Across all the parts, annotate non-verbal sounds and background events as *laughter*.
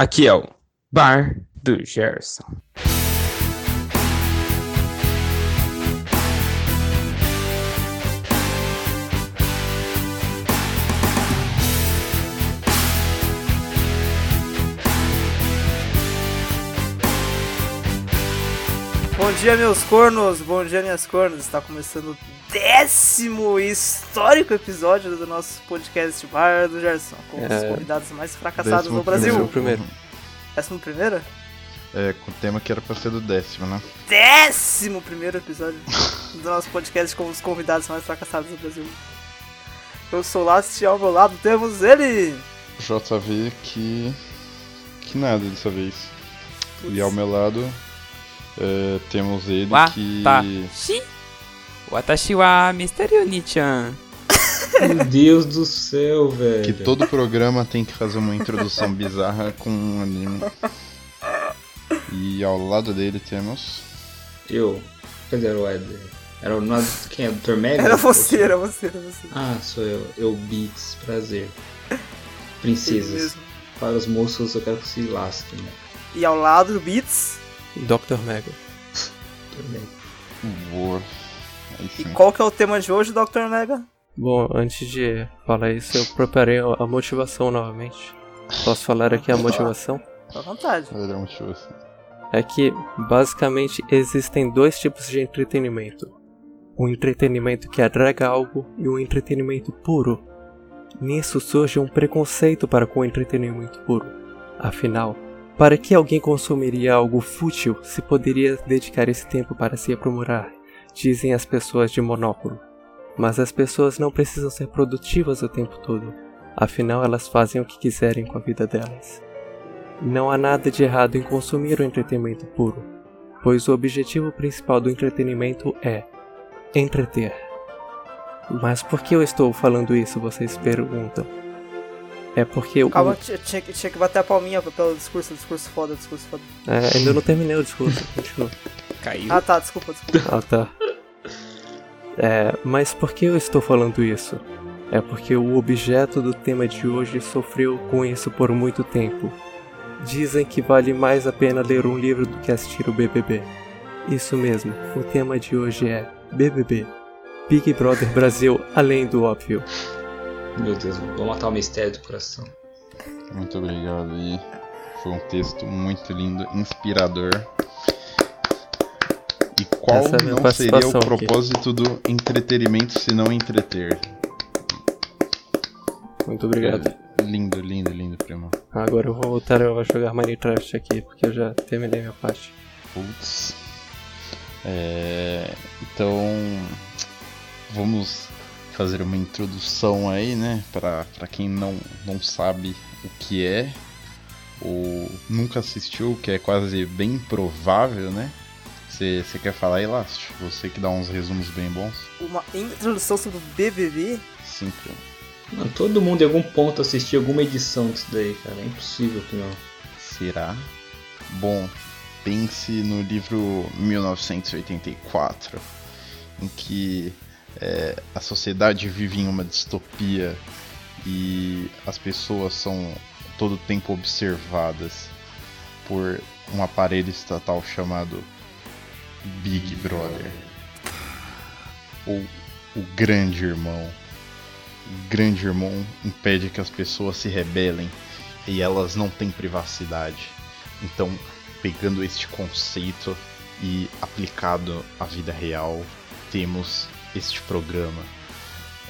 Aqui é o Bar do Gerson. Bom dia, meus cornos! Bom dia, minhas cornos! Está começando décimo histórico episódio do nosso podcast Bar do Gerson, com os É. convidados mais fracassados Décimo do Brasil. Décimo primeiro. Décimo primeiro? É, com o tema que era pra ser do décimo, né? Décimo primeiro episódio do nosso podcast com os convidados mais fracassados do Brasil. Eu sou o Last e ao meu lado temos ele! JV que. que nada dessa vez. E ao meu lado é, temos ele que. Watashi. Watashi wa Misterio Nichan. Meu Deus do céu, velho. Que todo programa tem que fazer uma introdução bizarra com um anime. E ao lado dele temos. Eu. Cadê o Ed? Era o nada. Quem é? Dr. Mega? Era você, era você, era você. Ah, sou eu. Eu Beats, prazer. Princesas. Para os moços eu quero que se lasquem, né? E ao lado do Beats. Dr. Mega. Dr. Mega. Boa. E qual que é o tema de hoje, Dr. Mega? Bom, antes de falar isso, eu preparei a motivação novamente. Posso falar aqui a motivação? Fica à vontade. Um. É que, basicamente, existem dois tipos de entretenimento: o entretenimento que agrega algo e o entretenimento puro. Nisso surge um preconceito para com o entretenimento puro. Afinal, para que alguém consumiria algo fútil se poderia dedicar esse tempo para se aprimorar? Dizem as pessoas de monóculo. Mas as pessoas não precisam ser produtivas o tempo todo. Afinal, elas fazem o que quiserem com a vida delas. Não há nada de errado em consumir o entretenimento puro, pois o objetivo principal do entretenimento é entreter. Mas por que eu estou falando isso, vocês perguntam? É porque o. Calma, tinha, tinha que- tinha que bater a palminha pelo discurso, discurso foda, discurso foda. É, ainda não terminei o discurso, continua. Caiu. Ah tá, desculpa, desculpa. Ah, tá. É, mas por que eu estou falando isso? É porque o objeto do tema de hoje sofreu com isso por muito tempo. Dizem que vale mais a pena ler um livro do que assistir o BBB. Isso mesmo, o tema de hoje é BBB. Big Brother Brasil, além do óbvio. Meu Deus, vou matar o mistério do coração. Muito obrigado. E foi um texto muito lindo, inspirador. E qual Essa é não seria o participação aqui. propósito do entretenimento se não entreter? Muito obrigado. Lindo, lindo, lindo, primo. Agora eu vou voltar a jogar Minecraft aqui, porque eu já terminei minha parte. Putz. É, então, vamos fazer uma introdução aí, né? Pra, pra quem não, não sabe o que é, ou nunca assistiu, que é quase bem improvável, né? Você quer falar aí, Last? Você que dá uns resumos bem bons? Uma introdução sobre o BBB. Sim. Não, todo mundo em algum ponto assistiu alguma edição disso daí, cara. É impossível que não. Será? Bom, pense no livro 1984, em que é, a sociedade vive em uma distopia e as pessoas são todo o tempo observadas por um aparelho estatal chamado Big Brother. Ou o Grande Irmão. O Grande Irmão impede que as pessoas se rebelem e elas não têm privacidade. Então, pegando este conceito e aplicado à vida real, temos este programa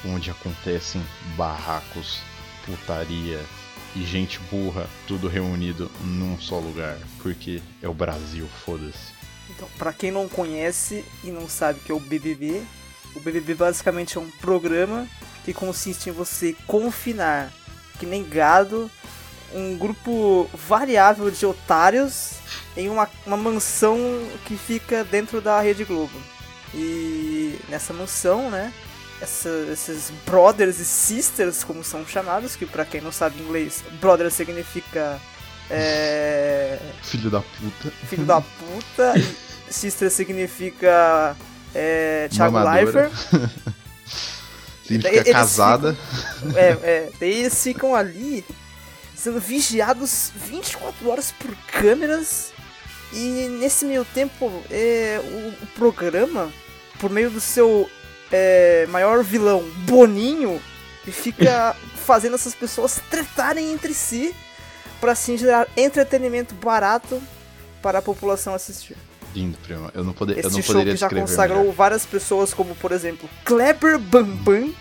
onde acontecem barracos, putaria e gente burra, tudo reunido num só lugar, porque é o Brasil, foda-se. Então, pra quem não conhece e não sabe o que é o BBB, o BBB basicamente é um programa que consiste em você confinar, que nem gado, um grupo variável de otários em uma, uma mansão que fica dentro da Rede Globo. E nessa mansão, né, essa- esses brothers e sisters, como são chamados, que pra quem não sabe inglês, brother significa é, Filho da puta. filho da puta, *laughs* sister significa é, Thiago. Leifert. *laughs* Significa Eles casada. É, é, daí *laughs* eles ficam ali sendo vigiados 24 horas por câmeras. E nesse meio tempo, é, o, o programa, por meio do seu é, maior vilão, Boninho, fica fazendo essas pessoas tretarem entre si para assim gerar entretenimento barato para a população assistir. Lindo, prima. Eu não, poder, eu Este não show poderia que já consagrou melhor. várias pessoas, como por exemplo Kleber Bambam,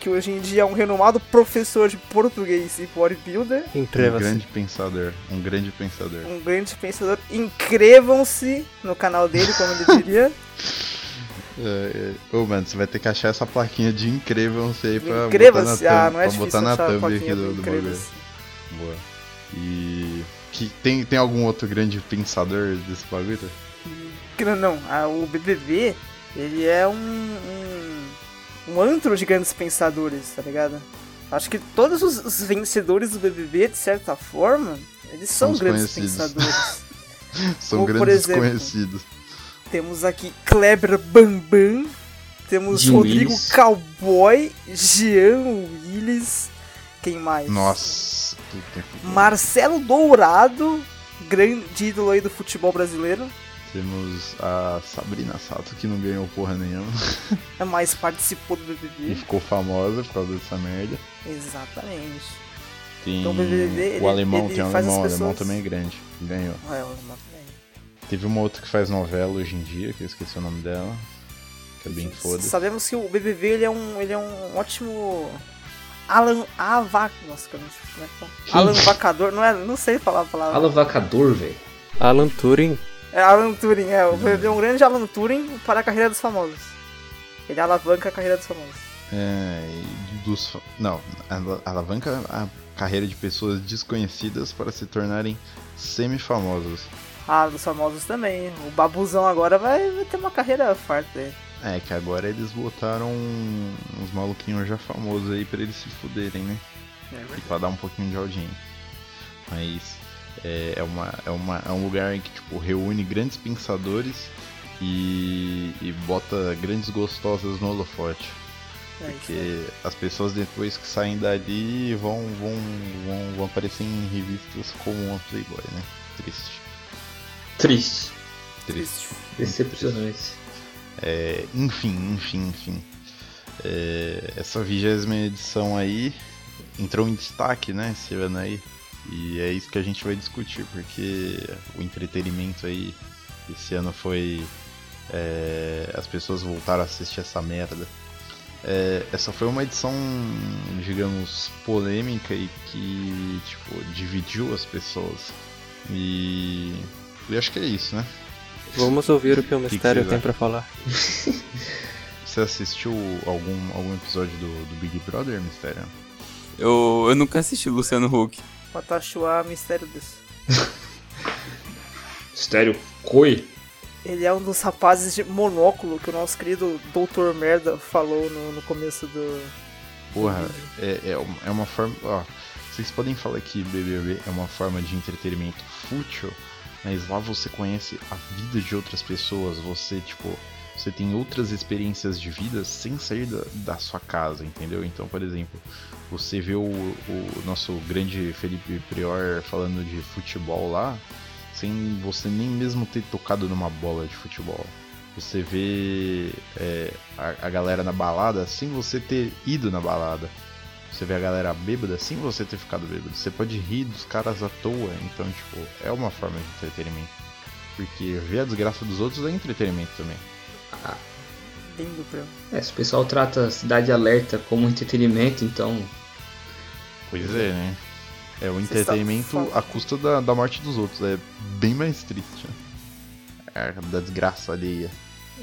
que hoje em dia é um renomado professor de português e bodybuilder, Um Inscreva-se. grande pensador. Um grande pensador. um grande pensador. Inscrevam-se no canal dele, como ele diria. *laughs* É, é. Ô, mano, você vai ter que achar essa plaquinha de inscrevam-se aí pra botar na Ah, thumb, não é pra botar na thumb aqui do, do bagulho. Boa. E. Que, tem, tem algum outro grande pensador desse bagulho? Que não, não, ah, o BBB, ele é um, um, um antro de grandes pensadores, tá ligado? Acho que todos os, os vencedores do BBB, de certa forma, eles são grandes conhecidos. pensadores. *laughs* São Como, grandes exemplo, desconhecidos. Temos aqui Kleber Bambam, temos Jim Rodrigo Willis. Cowboy, Jean Willis, quem mais? Nossa, Marcelo Dourado, grande ídolo aí do futebol brasileiro, Temos a Sabrina Sato que não ganhou porra nenhuma *laughs* é mais participou do e BBB. ficou famosa por causa dessa merda. Exatamente. Tem Então, o BBB, o alemão, ele tem um alemão, o alemão também é grande. Ganhou. É, uma- é. Teve uma outra que faz novela hoje em dia, que eu esqueci o nome dela. Que é bem foda. Sabemos que o BBB ele é um, ele é um ótimo Alan Avac, nossa, como é que fala? Alan Vacador, não é, não sei falar a palavra. Alavacador, velho. Alan Turing. É Alan Turing, é, o é um grande Alan Turing para a carreira dos famosos. Ele alavanca a carreira dos famosos. É, dos. Não, ala- alavanca a carreira de pessoas desconhecidas para se tornarem semi-famosos. Ah, dos famosos também. O Babuzão agora vai, vai ter uma carreira farta dele. É, que agora eles botaram uns maluquinhos já famosos aí pra eles se fuderem, né? E pra dar um pouquinho de audiência. Mas é, é, uma, é, uma, é um lugar que tipo, reúne grandes pensadores e, e bota grandes gostosas no holofote. É. Porque as pessoas depois que saem dali vão, vão, vão, vão aparecer em revistas como uma Playboy, né? Triste. Triste. Triste. Decepcionante. É, enfim, enfim, enfim. É, essa vigésima edição aí entrou em destaque, né, esse ano aí. E é isso que a gente vai discutir, porque o entretenimento aí esse ano foi. é, as pessoas voltaram a assistir essa merda. É, essa foi uma edição, digamos, polêmica e que, tipo, dividiu as pessoas. E. Eu acho que é isso, né? Vamos ouvir o que o mistério tem pra falar. *laughs* Você assistiu algum, algum episódio do, do Big Brother, Mistério? Eu, eu nunca assisti Luciano Huck. Patachuá Mistério desse. *laughs* Mistério Koi. Ele é um dos rapazes de monóculo que o nosso querido Doutor Merda falou no, no começo do. Porra, é, é, uma- é uma forma. Ó, vocês podem falar que BBB é uma forma de entretenimento fútil, mas lá você conhece a vida de outras pessoas, você, tipo. Você tem outras experiências de vida sem sair da, da sua casa, entendeu? Então, por exemplo, você vê o, o nosso grande Felipe Prior falando de futebol lá, sem você nem mesmo ter tocado numa bola de futebol. Você vê é, a, a galera na balada sem você ter ido na balada. Você vê a galera bêbada sem você ter ficado bêbado. Você pode rir dos caras à toa. Então, tipo, é uma forma de entretenimento. Porque ver a desgraça dos outros é entretenimento também. Lindo pra É, se o pessoal trata Cidade Alerta como entretenimento, então. Pois é, né? É o Você entretenimento está à custa da, da morte dos outros. É bem mais triste. né? É, da desgraça alheia.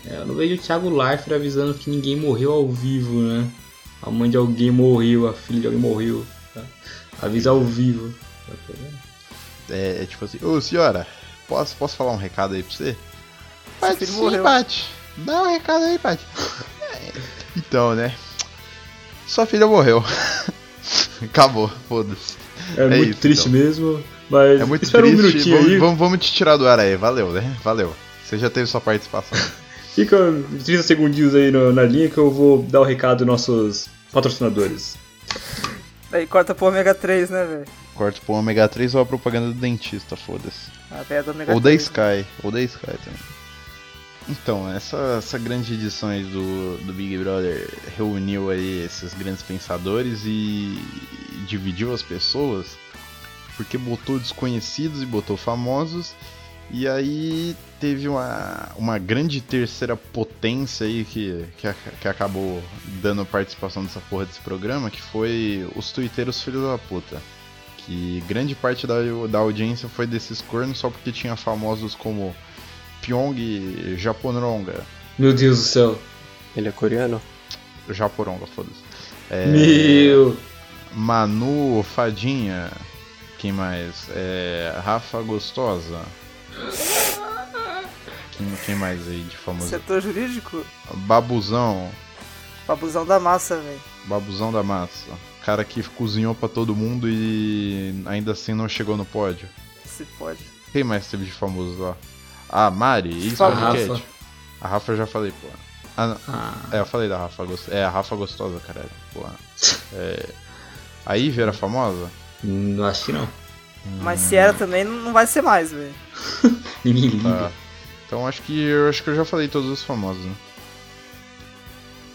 É, eu não vejo o Thiago Leifert avisando que ninguém morreu ao vivo, né? A mãe de alguém morreu, a filha de alguém morreu. Tá? Avisa ao vivo. É, é tipo assim, ô senhora, posso, posso falar um recado aí pra você? Filho sim, morreu. Paty. Dá um recado aí, Paty. É, então, né? Sua filha morreu. *laughs* Acabou, foda-se. É, É muito isso, triste então. mesmo, mas É muito espera um triste. minutinho vamos, aí. vamos, vamos te tirar do ar aí. Valeu, né? Valeu. Você já teve sua participação. *laughs* Fica 30 segundinhos aí no- na linha que eu vou dar o recado dos nossos patrocinadores. Aí corta pro ômega 3, né, velho? corto pro ômega 3 ou a propaganda do dentista, foda-se. Ou da 3. Sky, ou da Sky também. Então, essa, essa grande edição aí do, do Big Brother reuniu aí esses grandes pensadores e dividiu as pessoas, porque botou desconhecidos e botou famosos, e aí teve uma, uma grande terceira potência aí que, que, que acabou dando participação nessa porra desse programa, que foi os twitteiros filhos da puta. Que grande parte da, da audiência foi desses cornos só porque tinha famosos como Pyong Japoronga. Meu Deus do céu. Ele é coreano? Japoronga, foda-se. É, Meu. Manu Fadinha. Quem mais? É, Rafa Gostosa. Quem, quem mais aí de famoso? Setor jurídico, Babuzão. babuzão da massa, velho. Babuzão da massa. Cara que cozinhou pra todo mundo e ainda assim não chegou no pódio. Se pode. Quem mais teve de famoso lá? A Mari, isso A é Rafa. A Rafa eu já falei, pô. Ah, não. Ah, É, eu falei da Rafa gostosa. É, a Rafa gostosa, caralho. Porra. É... A Ivy era famosa? não acho que não. Mas se era também, não vai ser mais, velho. *laughs* Ninguém liga. Tá. Então acho que eu acho que eu já falei todos os famosos, né?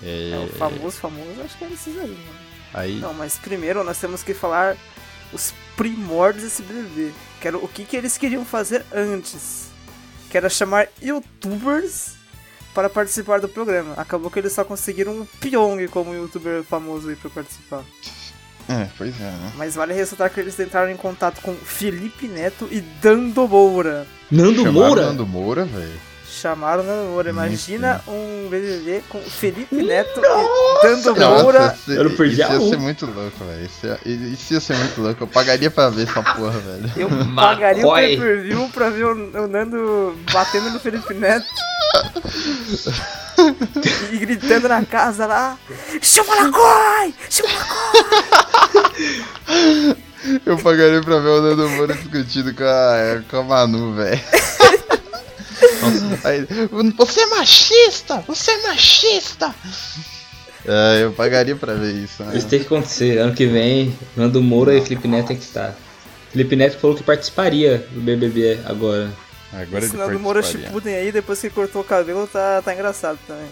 É, É, o famoso, famoso, acho que era esses aí, mano. Aí. Não, mas primeiro nós temos que falar os primórdios desse BBB. Que era o que, que eles queriam fazer antes. Que era chamar youtubers para participar do programa. Acabou que eles só conseguiram o Pyong como youtuber famoso aí pra participar. É, pois é, né? Mas vale ressaltar que eles entraram em contato com Felipe Neto e Dando Moura. Nando Chamaram Moura? Nando Moura, velho. Chamaram o Dando Moura. Imagina Isso. um BBB com Felipe Neto e Dando Moura. isso- eu não perdi isso ia um. ser muito louco, velho. Isso, ia- isso ia ser muito louco. Eu pagaria pra ver essa porra, velho. Eu *laughs* pagaria o Macoy. pay-per-view pra ver o, o Nando batendo no Felipe Neto. e gritando na casa lá. Chama Lacoi! Chama Lacoi! Eu pagaria pra ver o Nando Moura discutindo com a, com a Manu, velho. *laughs* Aí, Você é machista! Você é machista! É, eu pagaria pra ver isso, né? Isso tem que acontecer. Ano que vem, Nando Moura e Felipe Neto tem que estar. Felipe Neto falou que participaria do BBB agora. Agora Esse Nando Moura. Shippuden aí, depois que cortou o cabelo, tá, tá engraçado também.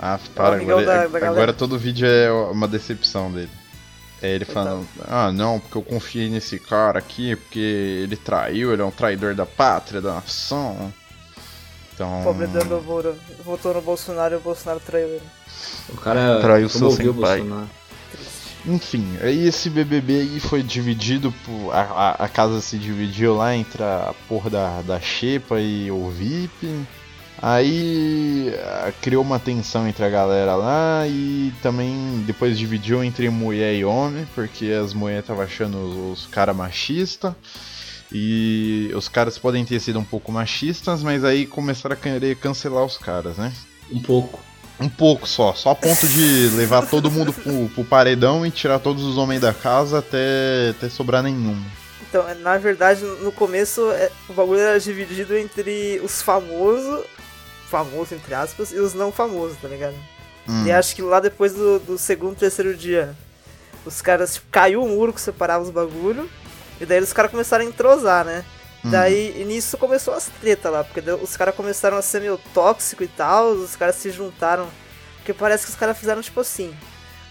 Ah, para, amigão agora, da- da agora todo vídeo é uma decepção dele. É ele falando, ah não, porque eu confiei nesse cara aqui, porque ele traiu, ele é um traidor da pátria, da nação. Então. Pobre Nando Moura. Votou no Bolsonaro e o Bolsonaro traiu ele. O cara Traiu seu senpai. Bolsonaro. Enfim, aí esse BBB aí foi dividido por. A, a, a casa se dividiu lá entre a porra da, da Xepa e o VIP. Aí ah, criou uma tensão entre a galera lá e também depois dividiu entre mulher e homem, porque as mulheres estavam achando os, os caras machistas. E os caras podem ter sido um pouco machistas, mas aí começaram a querer cancelar os caras, né? Um pouco. Um pouco só, só a ponto de levar todo mundo pro, pro paredão e tirar todos os homens da casa até, até sobrar nenhum. Então, é, na verdade, no começo, é, o bagulho era dividido entre os famosos, famosos entre aspas, e os não famosos, tá ligado? Hum. E acho que lá depois do, do segundo, terceiro dia, os caras, tipo, caiu o muro que separava os bagulho, e daí os caras começaram a entrosar, né? Hum. Daí, nisso começou as tretas lá, porque os caras começaram a ser meio tóxico e tal, os caras se juntaram, porque parece que os caras fizeram tipo assim,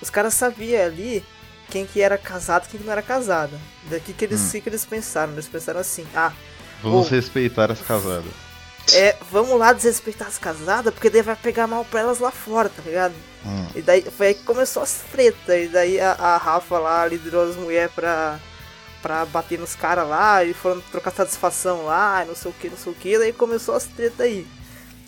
os caras sabiam ali quem que era casado e quem que não era casado. Daqui que eles, Hum. que, eles pensaram, eles pensaram assim, ah, Vamos respeitar as casadas. é, vamos lá desrespeitar as casadas, porque daí vai pegar mal pra elas lá fora, tá ligado? Hum. E daí foi aí que começou as tretas. E daí a, a Rafa lá liderou as mulheres pra, pra bater nos caras lá. E foram trocar satisfação lá, não sei o que, não sei o que. Daí começou as tretas aí.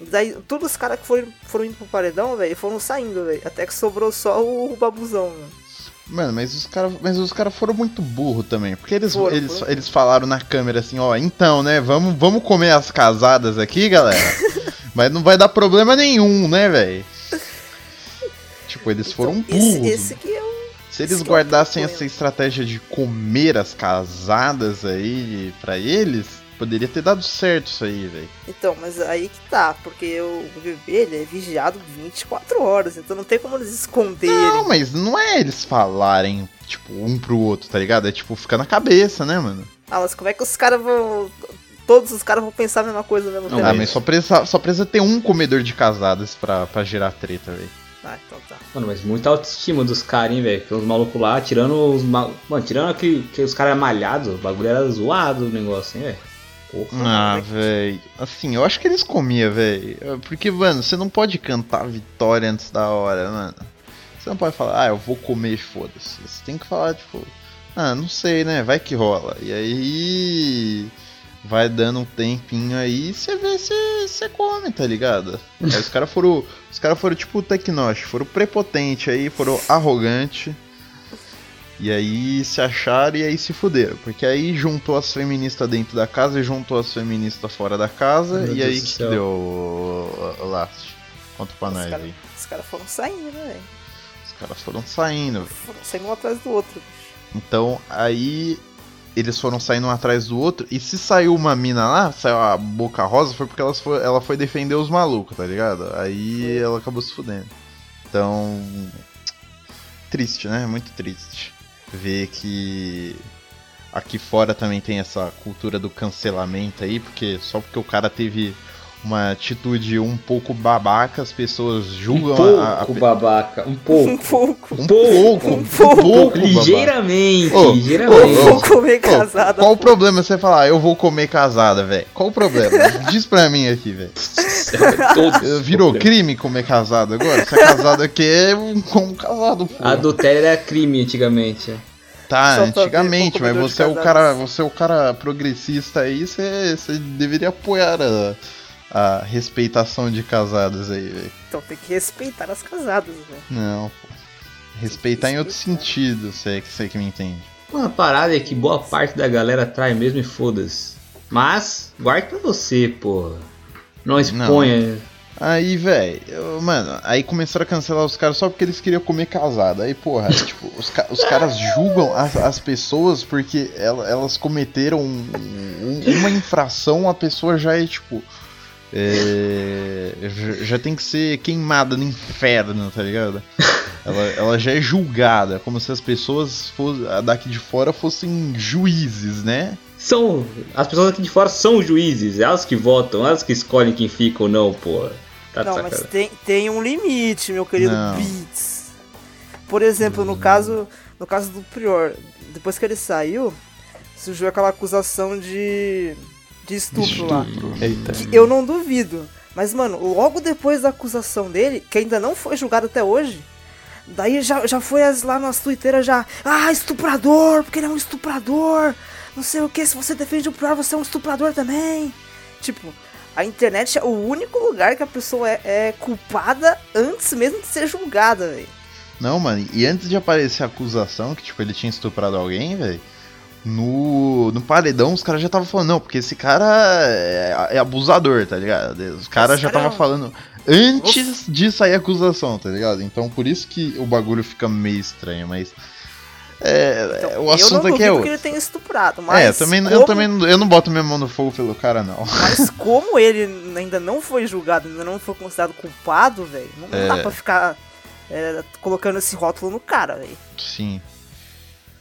Daí todos os caras que foram, foram indo pro paredão, velho, foram saindo, velho. Até que sobrou só o, o babuzão, mano. Mano, mas os caras mas os cara foram muito burros também. Porque eles, Foram, eles, foram. eles falaram na câmera assim, ó, então, né, vamos, vamos comer as casadas aqui, galera. *laughs* mas não vai dar problema nenhum, né, velho? Tipo, eles foram Então, burros. esse, esse que é. Se eles é guardassem essa estratégia de comer as casadas aí pra eles, poderia ter dado certo isso aí, velho. Então, mas aí que tá, porque o BBB ele é vigiado 24 horas, então não tem como eles esconderem. Não, mas não é eles falarem, tipo, um pro outro, tá ligado? É tipo, fica na cabeça, né, mano? Ah, mas como é que os caras vão. Todos os caras vão pensar a mesma coisa mesmo Não? Ah, mas só precisa, só precisa ter um comedor de casadas pra, pra gerar treta, velho. Ah, então tá. Mano, mas muita autoestima dos caras, hein, velho. Porque os malucos lá, tirando os mal... Mano, tirando que, que os caras malhados, o bagulho era zoado o negócio, hein, velho. Porra. Ah, velho. Assim, eu acho que eles comiam, velho. Porque, mano, você não pode cantar vitória antes da hora, mano. Você não pode falar, ah, eu vou comer, foda-se. Você tem que falar, tipo, ah, não sei, né? Vai que rola. E aí. Vai dando um tempinho aí e você vê se você come, tá ligado? Aí os caras foram. Os caras foram tipo o Tecnosh, foram prepotente aí, foram arrogante. E aí se acharam e aí se fuderam. Porque aí juntou as feministas dentro da casa e juntou as feministas fora da casa. Meu e Deus aí que céu. deu o, o last. Conta pra Os nós caras aí. os caras foram saindo, né, velho? Os caras foram saindo. Foram saindo um atrás do outro. Então aí eles foram saindo um atrás do outro. E se saiu uma mina lá, saiu a boca rosa, foi porque elas foi, ela foi defender os malucos, tá ligado? Aí ela acabou se fudendo. Então. Triste, né? Muito triste. Ver que aqui fora também tem essa cultura do cancelamento aí, porque só porque o cara teve uma atitude um pouco babaca, as pessoas Um julgam pouco, a, a, babaca. Um Um pouco. pouco. um pouco, um um pouco, pouco, babaca. ligeiramente, Ô, ligeiramente. ô, Vou comer casada. Qual o problema você falar, eu vou comer casada, velho? Qual o problema? *laughs* Diz pra mim aqui, velho. *laughs* Todos Virou crime comer casado agora? Se é casado aqui é um, como casado, pô. Adultério era crime antigamente. Tá, Só antigamente, mas você é o cara, você é o cara progressista aí, você, você deveria apoiar a, a respeitação de casadas aí, velho. Então tem que respeitar as casadas, velho. Não, pô. Respeitar em outro sentido, você que você que me entende. Uma parada é que boa parte da galera trai mesmo e foda-se. Mas, guarde pra você, porra. Não exponha. Aí, velho, mano, aí começaram a cancelar os caras só porque eles queriam comer casado. Aí, porra, *laughs* tipo, os, ca- os caras julgam as, as pessoas porque ela- elas cometeram um- um- uma infração, a pessoa já é, tipo. É, já, tem que ser queimada no inferno, tá ligado? Ela, ela já é julgada, como se as pessoas fosse- daqui de fora fossem juízes, né? São. As pessoas aqui de fora são juízes, elas que votam, elas que escolhem quem fica ou não, porra. Tá Não, mas tem, tem um limite, meu querido Não. Beats. Por exemplo, no caso, no caso do Prior, depois que ele saiu, surgiu aquela acusação de de estupro, lá. Eita. Que eu não duvido. Mas, mano, logo depois da acusação dele, que ainda não foi julgado até hoje, daí já, já foi as, lá nas twitteiras já, ah, estuprador, porque ele é um estuprador, não sei o que, se você defende o Prior, você é um estuprador também. Tipo, a internet é o único lugar que a pessoa é, é culpada antes mesmo de ser julgada, velho. Não, mano, e antes de aparecer a acusação que, tipo, ele tinha estuprado alguém, velho, no, no paredão os caras já estavam falando, não, porque esse cara é, é abusador, tá ligado? Os caras já é estavam um- falando antes de sair a acusação, tá ligado? Então por isso que o bagulho fica meio estranho, mas. É, Então, o eu não assunto aqui é que outro. ele tenha estuprado, mas É, eu também, eu como- também não- eu não boto minha mão no fogo pelo cara, não. Mas *laughs* como ele ainda não foi julgado, ainda não foi considerado culpado, velho, não, não dá É. pra ficar é, colocando esse rótulo no cara, velho. Sim.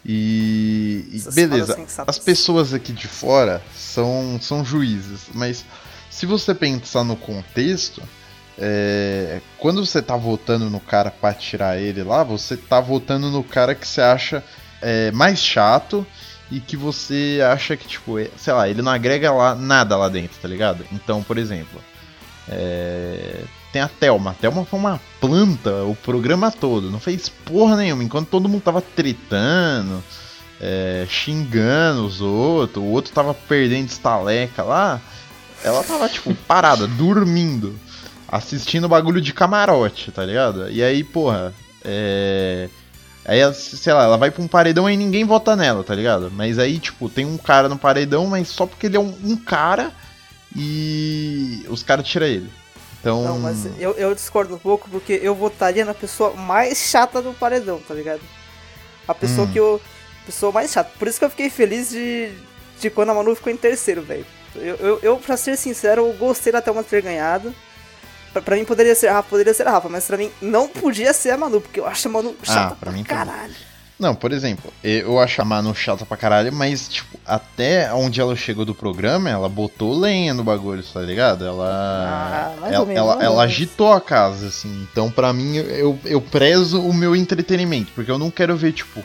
E, e beleza, as pessoas aqui de fora são, são juízes, mas se você pensar no contexto, é, quando você tá votando no cara pra tirar ele lá, você tá votando no cara que você acha é, mais chato e que você acha que, tipo, é- sei lá, ele não agrega lá, nada lá dentro, tá ligado? Então, por exemplo, é, tem a Thelma. A Thelma foi uma planta o programa todo, não fez porra nenhuma, enquanto todo mundo tava tretando, é, xingando os outros, o outro tava perdendo estaleca lá, ela tava, tipo, *laughs* parada, dormindo, assistindo bagulho de camarote, tá ligado? E aí, porra, é. Aí, sei lá, ela vai pra um paredão e ninguém vota nela, tá ligado? Mas aí, tipo, tem um cara no paredão, mas só porque ele é um, um cara e os caras tiram ele. Então. Não, mas eu, eu discordo um pouco porque eu votaria na pessoa mais chata do paredão, tá ligado? A pessoa Hum. que eu. Pessoa mais chata. Por isso que eu fiquei feliz de, de quando a Manu ficou em terceiro, velho. Eu, eu, eu, pra ser sincero, eu gostei da Thelma ter ganhado. Pra, pra mim poderia ser a Rafa, poderia ser a Rafa, mas pra mim não podia ser a Manu, porque eu acho a Manu chata Ah, pra mim pra também. Não, por exemplo, eu acho a Manu chata pra caralho, mas, tipo, até onde ela chegou do programa, ela botou lenha no bagulho, tá ligado? Ela. Ah, mais ela, ou menos, ela, ela agitou a casa, assim. Então, pra mim, eu, eu prezo o meu entretenimento, porque eu não quero ver, tipo.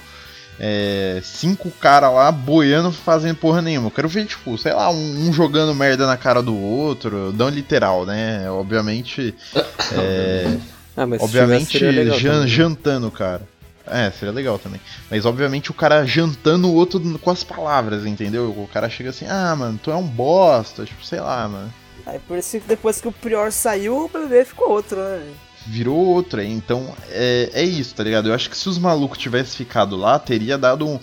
é, cinco caras lá boiando fazendo porra nenhuma. Eu quero ver, tipo, sei lá, um, um jogando merda na cara do outro, não literal, né? Obviamente. *laughs* é, Ah, obviamente jan- também. jantando cara. É, seria legal também. Mas obviamente o cara jantando o outro com as palavras, entendeu? O cara chega assim, ah, mano, tu é um bosta, tipo, sei lá, mano. Aí por isso que depois que o Prior saiu, o BBB ficou outro, né? Virou outra, então é, é isso, tá ligado? Eu acho que se os malucos tivessem ficado lá, teria dado um,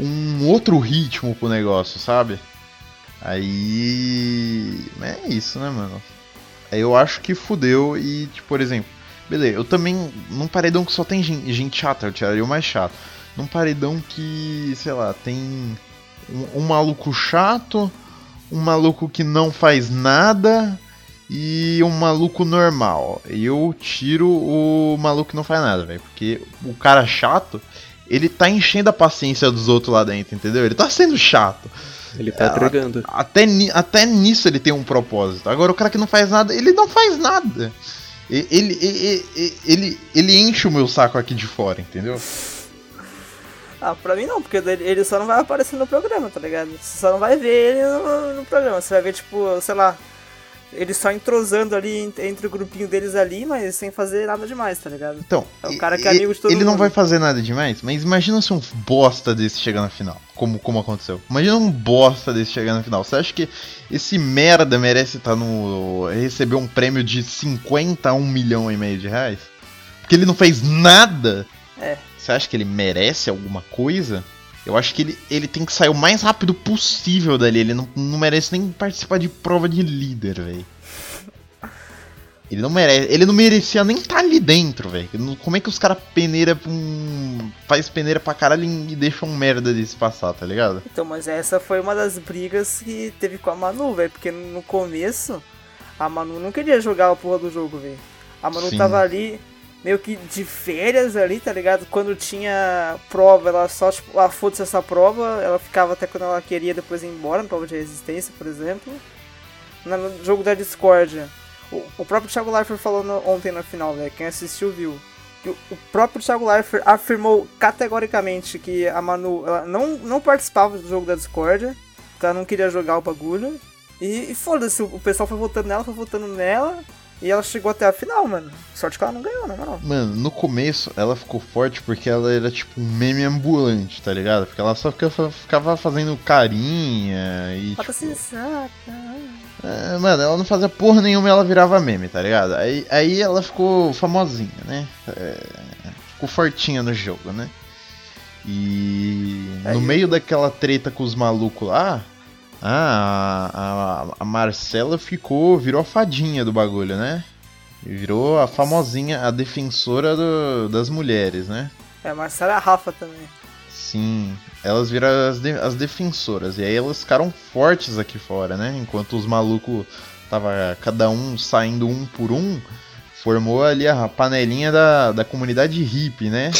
um outro ritmo pro negócio, sabe? Aí. É isso, né, mano? Aí eu acho que fudeu e, tipo, por exemplo, beleza, eu também. Num paredão que só tem gente, gente chata, eu tiraria o mais chato. Num paredão que, sei lá, tem um, um maluco chato, um maluco que não faz nada e um maluco normal. Eu tiro o maluco que não faz nada, velho. Porque o cara chato, ele tá enchendo a paciência dos outros lá dentro, entendeu? Ele tá sendo chato. Ele tá É, entregando. Até, até nisso ele tem um propósito. Agora o cara que não faz nada, ele não faz nada. Ele, ele, ele, ele, enche o meu saco aqui de fora, entendeu? Ah, pra mim não, porque ele só não vai aparecer no programa, tá ligado? Você só não vai ver ele no, no programa. Você vai ver, tipo, sei lá, ele só entrosando ali ent- entre o grupinho deles ali, mas sem fazer nada demais, tá ligado? Então, É o cara que é amigo de todo ele não mundo. vai fazer nada demais, mas imagina se um bosta desse chegar na final, como, como aconteceu. Imagina um bosta desse chegar na final. Você acha que esse merda merece estar no. receber um prêmio de 50 a 1 milhão e meio de reais? Porque ele não fez nada? É. Você acha que ele merece alguma coisa? Eu acho que ele, ele tem que sair o mais rápido possível dali. Ele não, não merece nem participar de prova de líder, velho. Ele não merece. Ele não merecia nem estar ali dentro, velho. Como é que os caras peneira um. faz peneira pra caralho e deixam um merda desse passar, tá ligado? Então, mas essa foi uma das brigas que teve com a Manu, velho. Porque no começo, a Manu não queria jogar a porra do jogo, velho. A Manu Sim. tava ali meio que de férias ali, tá ligado? Quando tinha prova, ela só, tipo, ah, foda-se essa prova. Ela ficava até quando ela queria depois ir embora, na prova de resistência, por exemplo. No jogo da discórdia. O, o próprio Thiago Leifert falou no- ontem na final, velho. Quem assistiu viu. que o próprio Thiago Leifert afirmou categoricamente que a Manu não, não participava do jogo da discórdia, porque ela não queria jogar o bagulho. E, e foda-se, o pessoal foi votando nela, foi votando nela, e ela chegou até a final, mano. Sorte que ela não ganhou, na moral. Mano, no começo ela ficou forte porque ela era tipo um meme ambulante, tá ligado? Porque ela só ficava, ficava fazendo carinha e. Ela Tipo, sensata. É, mano, ela não fazia porra nenhuma e ela virava meme, tá ligado? Aí, aí ela ficou famosinha, né? É, ficou fortinha no jogo, né? E no Aí- meio daquela treta com os malucos lá, ah, a, a, Marcela ficou, virou a fadinha do bagulho, né? Virou a famosinha, a defensora do- das mulheres, né? É, a Marcela a Rafa também. Sim, elas viram as, de- as defensoras. E aí elas ficaram fortes aqui fora, né? Enquanto os malucos tava cada um saindo um por um, formou ali a panelinha da, da comunidade hippie, né?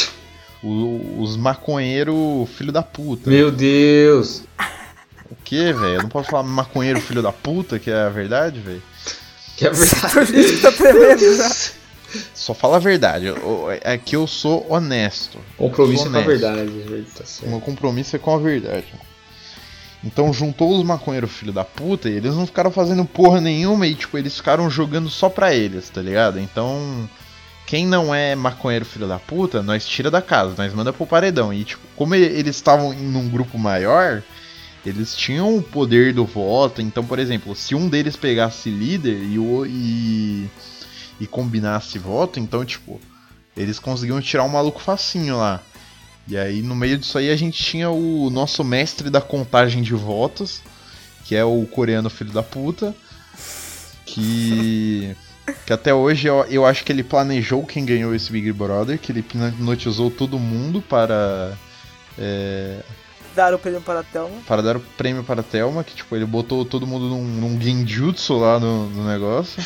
O- os maconheiro filho da puta. Meu Deus! O que, velho? Eu não posso falar maconheiro filho da puta, que é a verdade, velho? Que é verdade. Tá tremendo já. *laughs* Só fala a verdade. É que eu sou honesto. Compromisso Sou com a honesto. verdade. Tá meu compromisso é com a verdade. Então juntou os maconheiros filho da puta e eles não ficaram fazendo porra nenhuma e tipo, eles ficaram jogando só pra eles, tá ligado? Então, quem não é maconheiro filho da puta, nós tira da casa, nós manda pro paredão. E tipo, como eles estavam em um grupo maior, eles tinham o poder do voto. Então, por exemplo, se um deles pegasse líder e, o, e, e combinasse voto, então tipo, eles conseguiam tirar um maluco facinho lá. E aí, no meio disso aí, a gente tinha o nosso mestre da contagem de votos, que é o coreano filho da puta, que, que até hoje eu, eu acho que ele planejou quem ganhou esse Big Brother, que ele hipnotizou todo mundo para, é, Dar o prêmio para a Thelma. para dar o prêmio para a Thelma, que tipo, ele botou todo mundo num, num genjutsu lá no, no negócio.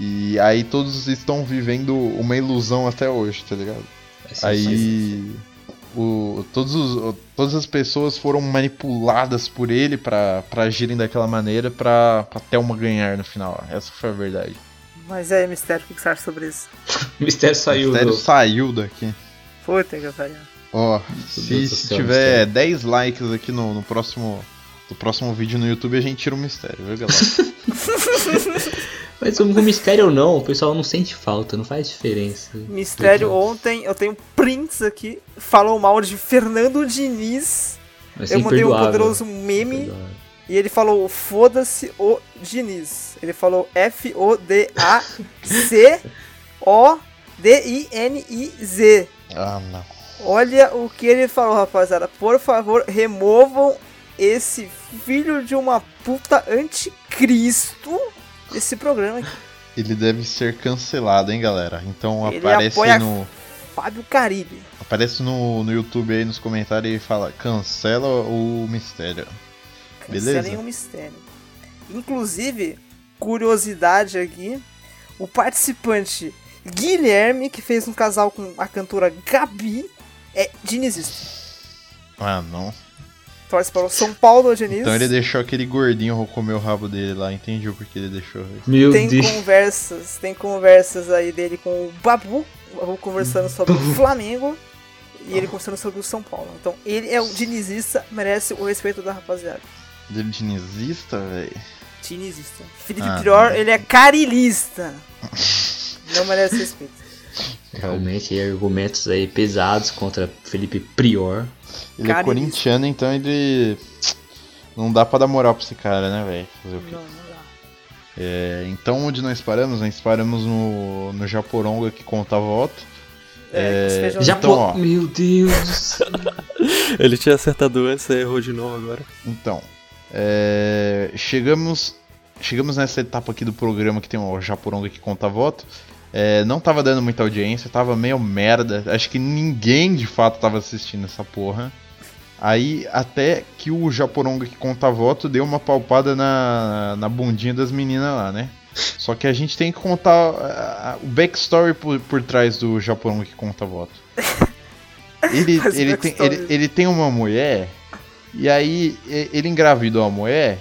E aí todos estão vivendo uma ilusão até hoje, tá ligado? É Aí. o, todos os, o- todas as pessoas foram manipuladas por ele pra, pra agirem daquela maneira pra, pra Thelma ganhar no final. Essa foi a verdade. Mas é, Mistério, o que você acha sobre isso? O *laughs* mistério O saiu mistério do... saiu daqui. Puta que pariu. Ó, se, se tiver mistério. 10 likes aqui no, no próximo. No próximo vídeo no YouTube a gente tira o mistério, viu, galera? *laughs* Mas o mistério ou não, o pessoal não sente falta, não faz diferença. Mistério, ontem eu tenho prints aqui, falou mal de Fernando Diniz. Mas eu mandei um poderoso meme e ele falou: foda-se o Diniz. Ele falou F-O-D-A-C-O-D-I-N-I-Z. ah, não. Olha o que ele falou, rapaziada. Por favor, removam esse filho de uma puta anticristo desse programa aqui. Ele deve ser cancelado, hein, galera? Então Ele aparece no. Fábio Caribe. Aparece no, no YouTube aí nos comentários e fala, cancela o mistério. Beleza? Cancelem o mistério. Inclusive, curiosidade aqui, o participante Guilherme, que fez um casal com a cantora Gabi, é dinizista. Ah, não. Torce para o São Paulo Diniz. Então ele deixou aquele gordinho comer o rabo dele lá, entendi o porquê ele deixou. Meu Tem Deus. conversas, tem conversas aí dele com o Babu, o Babu conversando sobre o Flamengo e ele conversando sobre o São Paulo. Então ele é um dinizista, merece o respeito da rapaziada. Ele é dinizista, velho. Dinizista. Felipe Ah, Prior, não. ele é carilista. Não merece respeito. Realmente, argumentos aí pesados contra Felipe Prior. Ele é Carilista. corintiano, então ele. Não dá pra dar moral pra esse cara, né, velho? Fazer o quê? Não, não dá. É, então onde nós paramos? Nós paramos no, no Japoronga que conta voto. É, Já Então, ó. Meu Deus. *laughs* Ele tinha acertado antes, errou de novo agora. Então, é, chegamos chegamos nessa etapa aqui do programa que tem o Japoronga que conta voto. É, não tava dando muita audiência, tava meio merda. Acho que ninguém de fato tava assistindo essa porra. Aí até que o Japoronga que conta voto deu uma palpada na, na bundinha das meninas lá, né? Só que a gente tem que contar o backstory por, por trás do Japoronga que conta voto. *laughs* Ele, ele, tem, ele, ele tem uma mulher, e aí ele engravidou a mulher,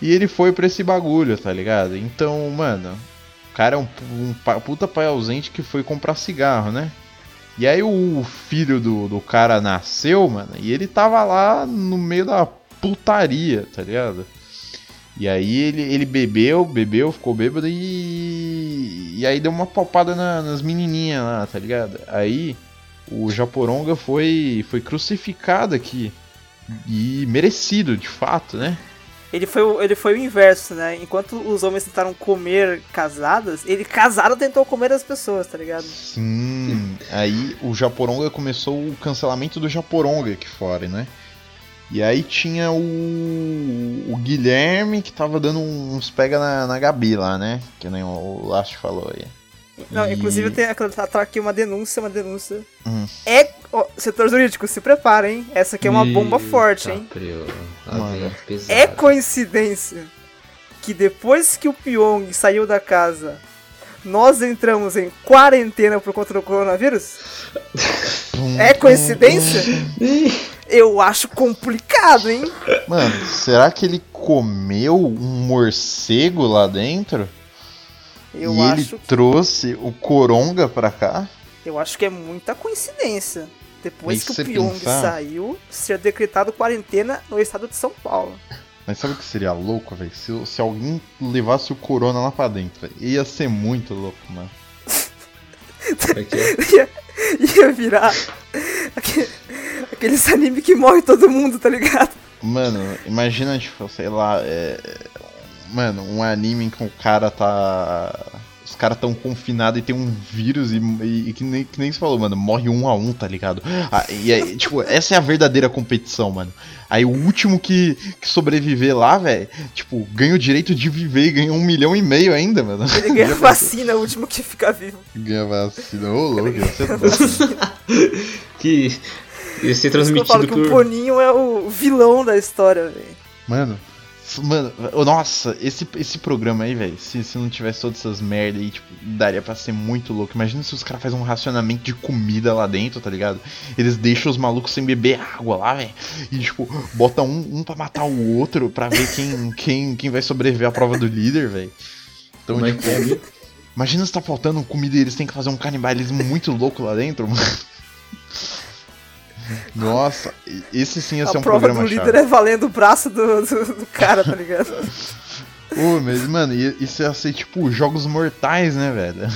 e ele foi pra esse bagulho, tá ligado? Então, mano, cara é um, um puta pai ausente que foi comprar cigarro, né? E aí o filho do, do cara nasceu, mano, e ele tava lá no meio da putaria, tá ligado? E aí ele, ele bebeu, bebeu, ficou bêbado e. E aí deu uma palpada na- nas menininhas lá, tá ligado? Aí o Japoronga foi, foi crucificado aqui. E merecido, de fato, né? Ele foi, o- ele foi o inverso, né? Enquanto os homens tentaram comer casadas, ele casado tentou comer as pessoas, tá ligado? Sim. Aí o Japoronga começou o cancelamento do Japoronga aqui fora, né? E aí tinha o, o Guilherme que tava dando uns pega na, na Gabi lá, né? Que nem o, Last falou aí. Não, E- inclusive tem tá, tá aqui uma denúncia, uma denúncia. Hum. É. ó, setor jurídico, se prepara, hein? Essa aqui é uma bomba Eita, forte, hein? Prior. Lá Mano. vem pesado. É coincidência que depois que o Pyong saiu da casa, nós entramos em quarentena por conta do coronavírus? *laughs* É coincidência? *laughs* Eu acho complicado, hein? Mano, será que ele comeu um morcego lá dentro? Eu e ele acho que trouxe o Coronga pra cá? eu acho que é muita coincidência. Depois que o Pyong pensar- saiu, ser decretado quarentena no estado de São Paulo. Mas sabe o que seria louco, velho? Se, se alguém levasse o Corona lá pra dentro, velho. Ia ser muito louco, mano. É é? *laughs* ia, ia virar aque- aqueles anime que morre todo mundo, tá ligado? Mano, imagina, tipo, sei lá, é... Mano, um anime em que o cara tá. Os caras tão confinados e tem um vírus e, e- e que, nem, que nem você falou, mano, morre um a um, tá ligado? Ah, e aí, *laughs* tipo, essa é a verdadeira competição, mano. Aí o último que, que sobreviver lá, velho, tipo, ganha o direito de viver e ganha um milhão e meio ainda, mano. Ele *laughs* ganha vacina, o último que fica vivo. Ganha vacina. Ô, louco, ser bom. *laughs* Que ia ser que eu falo transmitido que o por. Boninho é o vilão da história, velho. Mano, Mano, nossa, esse, esse programa aí, velho, se, se não tivesse todas essas merda aí, tipo, daria pra ser muito louco. Imagina se os caras fazem um racionamento de comida lá dentro, tá ligado? Eles deixam os malucos sem beber água lá, velho. E, tipo, bota um, um pra matar o outro pra ver quem, quem, quem vai sobreviver à prova do líder, velho. Então, Como é tipo, é, imagina se tá faltando comida e eles têm que fazer um canibalismo muito louco lá dentro, mano. Nossa, esse sim ia ser A um prova do programa líder chato. é valendo o braço do, do, do cara, tá ligado? *laughs* Ô, mas, mano, isso ia ser tipo jogos mortais, né, velho?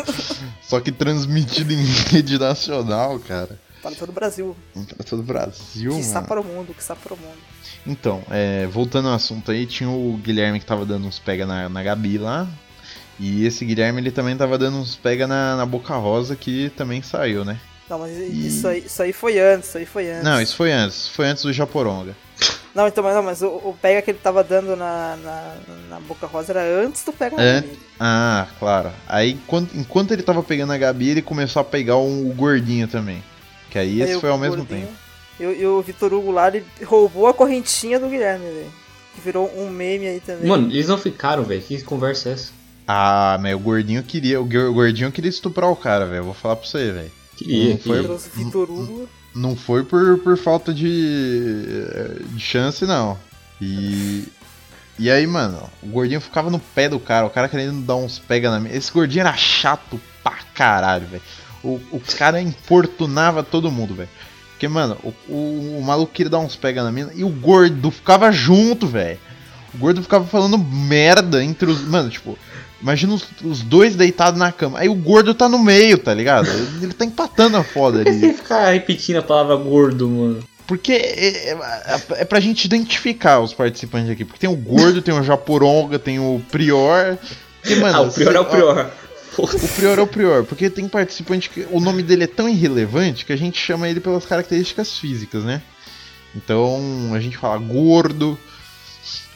*laughs* Só que transmitido em *laughs* rede nacional, cara. Para todo o Brasil. Pra todo o Brasil, Que está mano. para o mundo, que está para o mundo. Então, é, voltando ao assunto aí, tinha o Guilherme que tava dando uns pega na, na Gabi lá. E esse Guilherme, ele também tava dando uns pega na, na Boca Rosa, que também saiu, né? Não, mas isso aí, isso aí foi antes, isso aí foi antes. Não, isso foi antes. Foi antes do Japoronga. Não, então, mas, não, mas o, o pega que ele tava dando na, na, na Boca Rosa era antes do pega É? Ah, claro. Aí, enquanto, enquanto ele tava pegando a Gabi, ele começou a pegar um- o gordinho também. Que aí esse Aí o foi ao mesmo gordinho- tempo. E, o- e Vitor Hugo lá, ele roubou a correntinha do Guilherme, velho. Que virou um meme aí também. Mano, eles não ficaram, velho. Que conversa é essa? Ah, mas o gordinho queria. O gordinho queria estuprar o cara, velho. Vou falar pra você, velho. Queria, Não foi-. Trouxe Vitor Hugo. Não foi por, por falta de, de chance, não. E. E aí, mano, o gordinho ficava no pé do cara, o cara querendo dar uns pega na mesa. Esse gordinho era chato pra caralho, velho. O, o cara importunava todo mundo, velho. Porque, mano, o, o, o maluco queria dar uns pega na mina e o gordo ficava junto, velho. O gordo ficava falando merda entre os. Mano, tipo, imagina os, os dois deitados na cama. Aí o gordo tá no meio, tá ligado? Ele, tá empatando a foda Por que ali. *laughs* você fica repetindo a palavra gordo, mano? Porque é, é, é pra gente identificar os participantes aqui. Porque tem o gordo, tem o japoronga, tem o prior. Porque, mano, ah, o pior cê- é o pior. O prior é o prior, porque tem participante que o nome dele é tão irrelevante que a gente chama ele pelas características físicas, né? Então a gente fala gordo,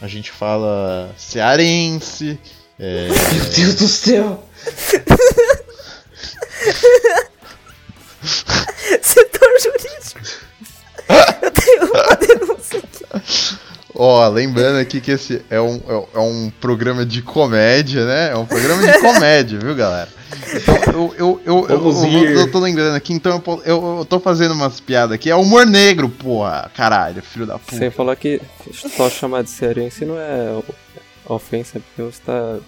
a gente fala cearense, é, Meu Deus do céu. *laughs* Setor jurídico. Eu tenho uma denúncia aqui. Ó, lembrando aqui que esse é um, é, é um programa de comédia, né? É um programa de comédia, viu, galera? Então, eu, eu, eu, eu, eu- eu tô lembrando aqui, então eu, eu, eu tô fazendo umas piadas aqui. É humor negro, porra. Caralho, filho da puta. Sem falar que só chamar de cearense não é ofensa, porque você tá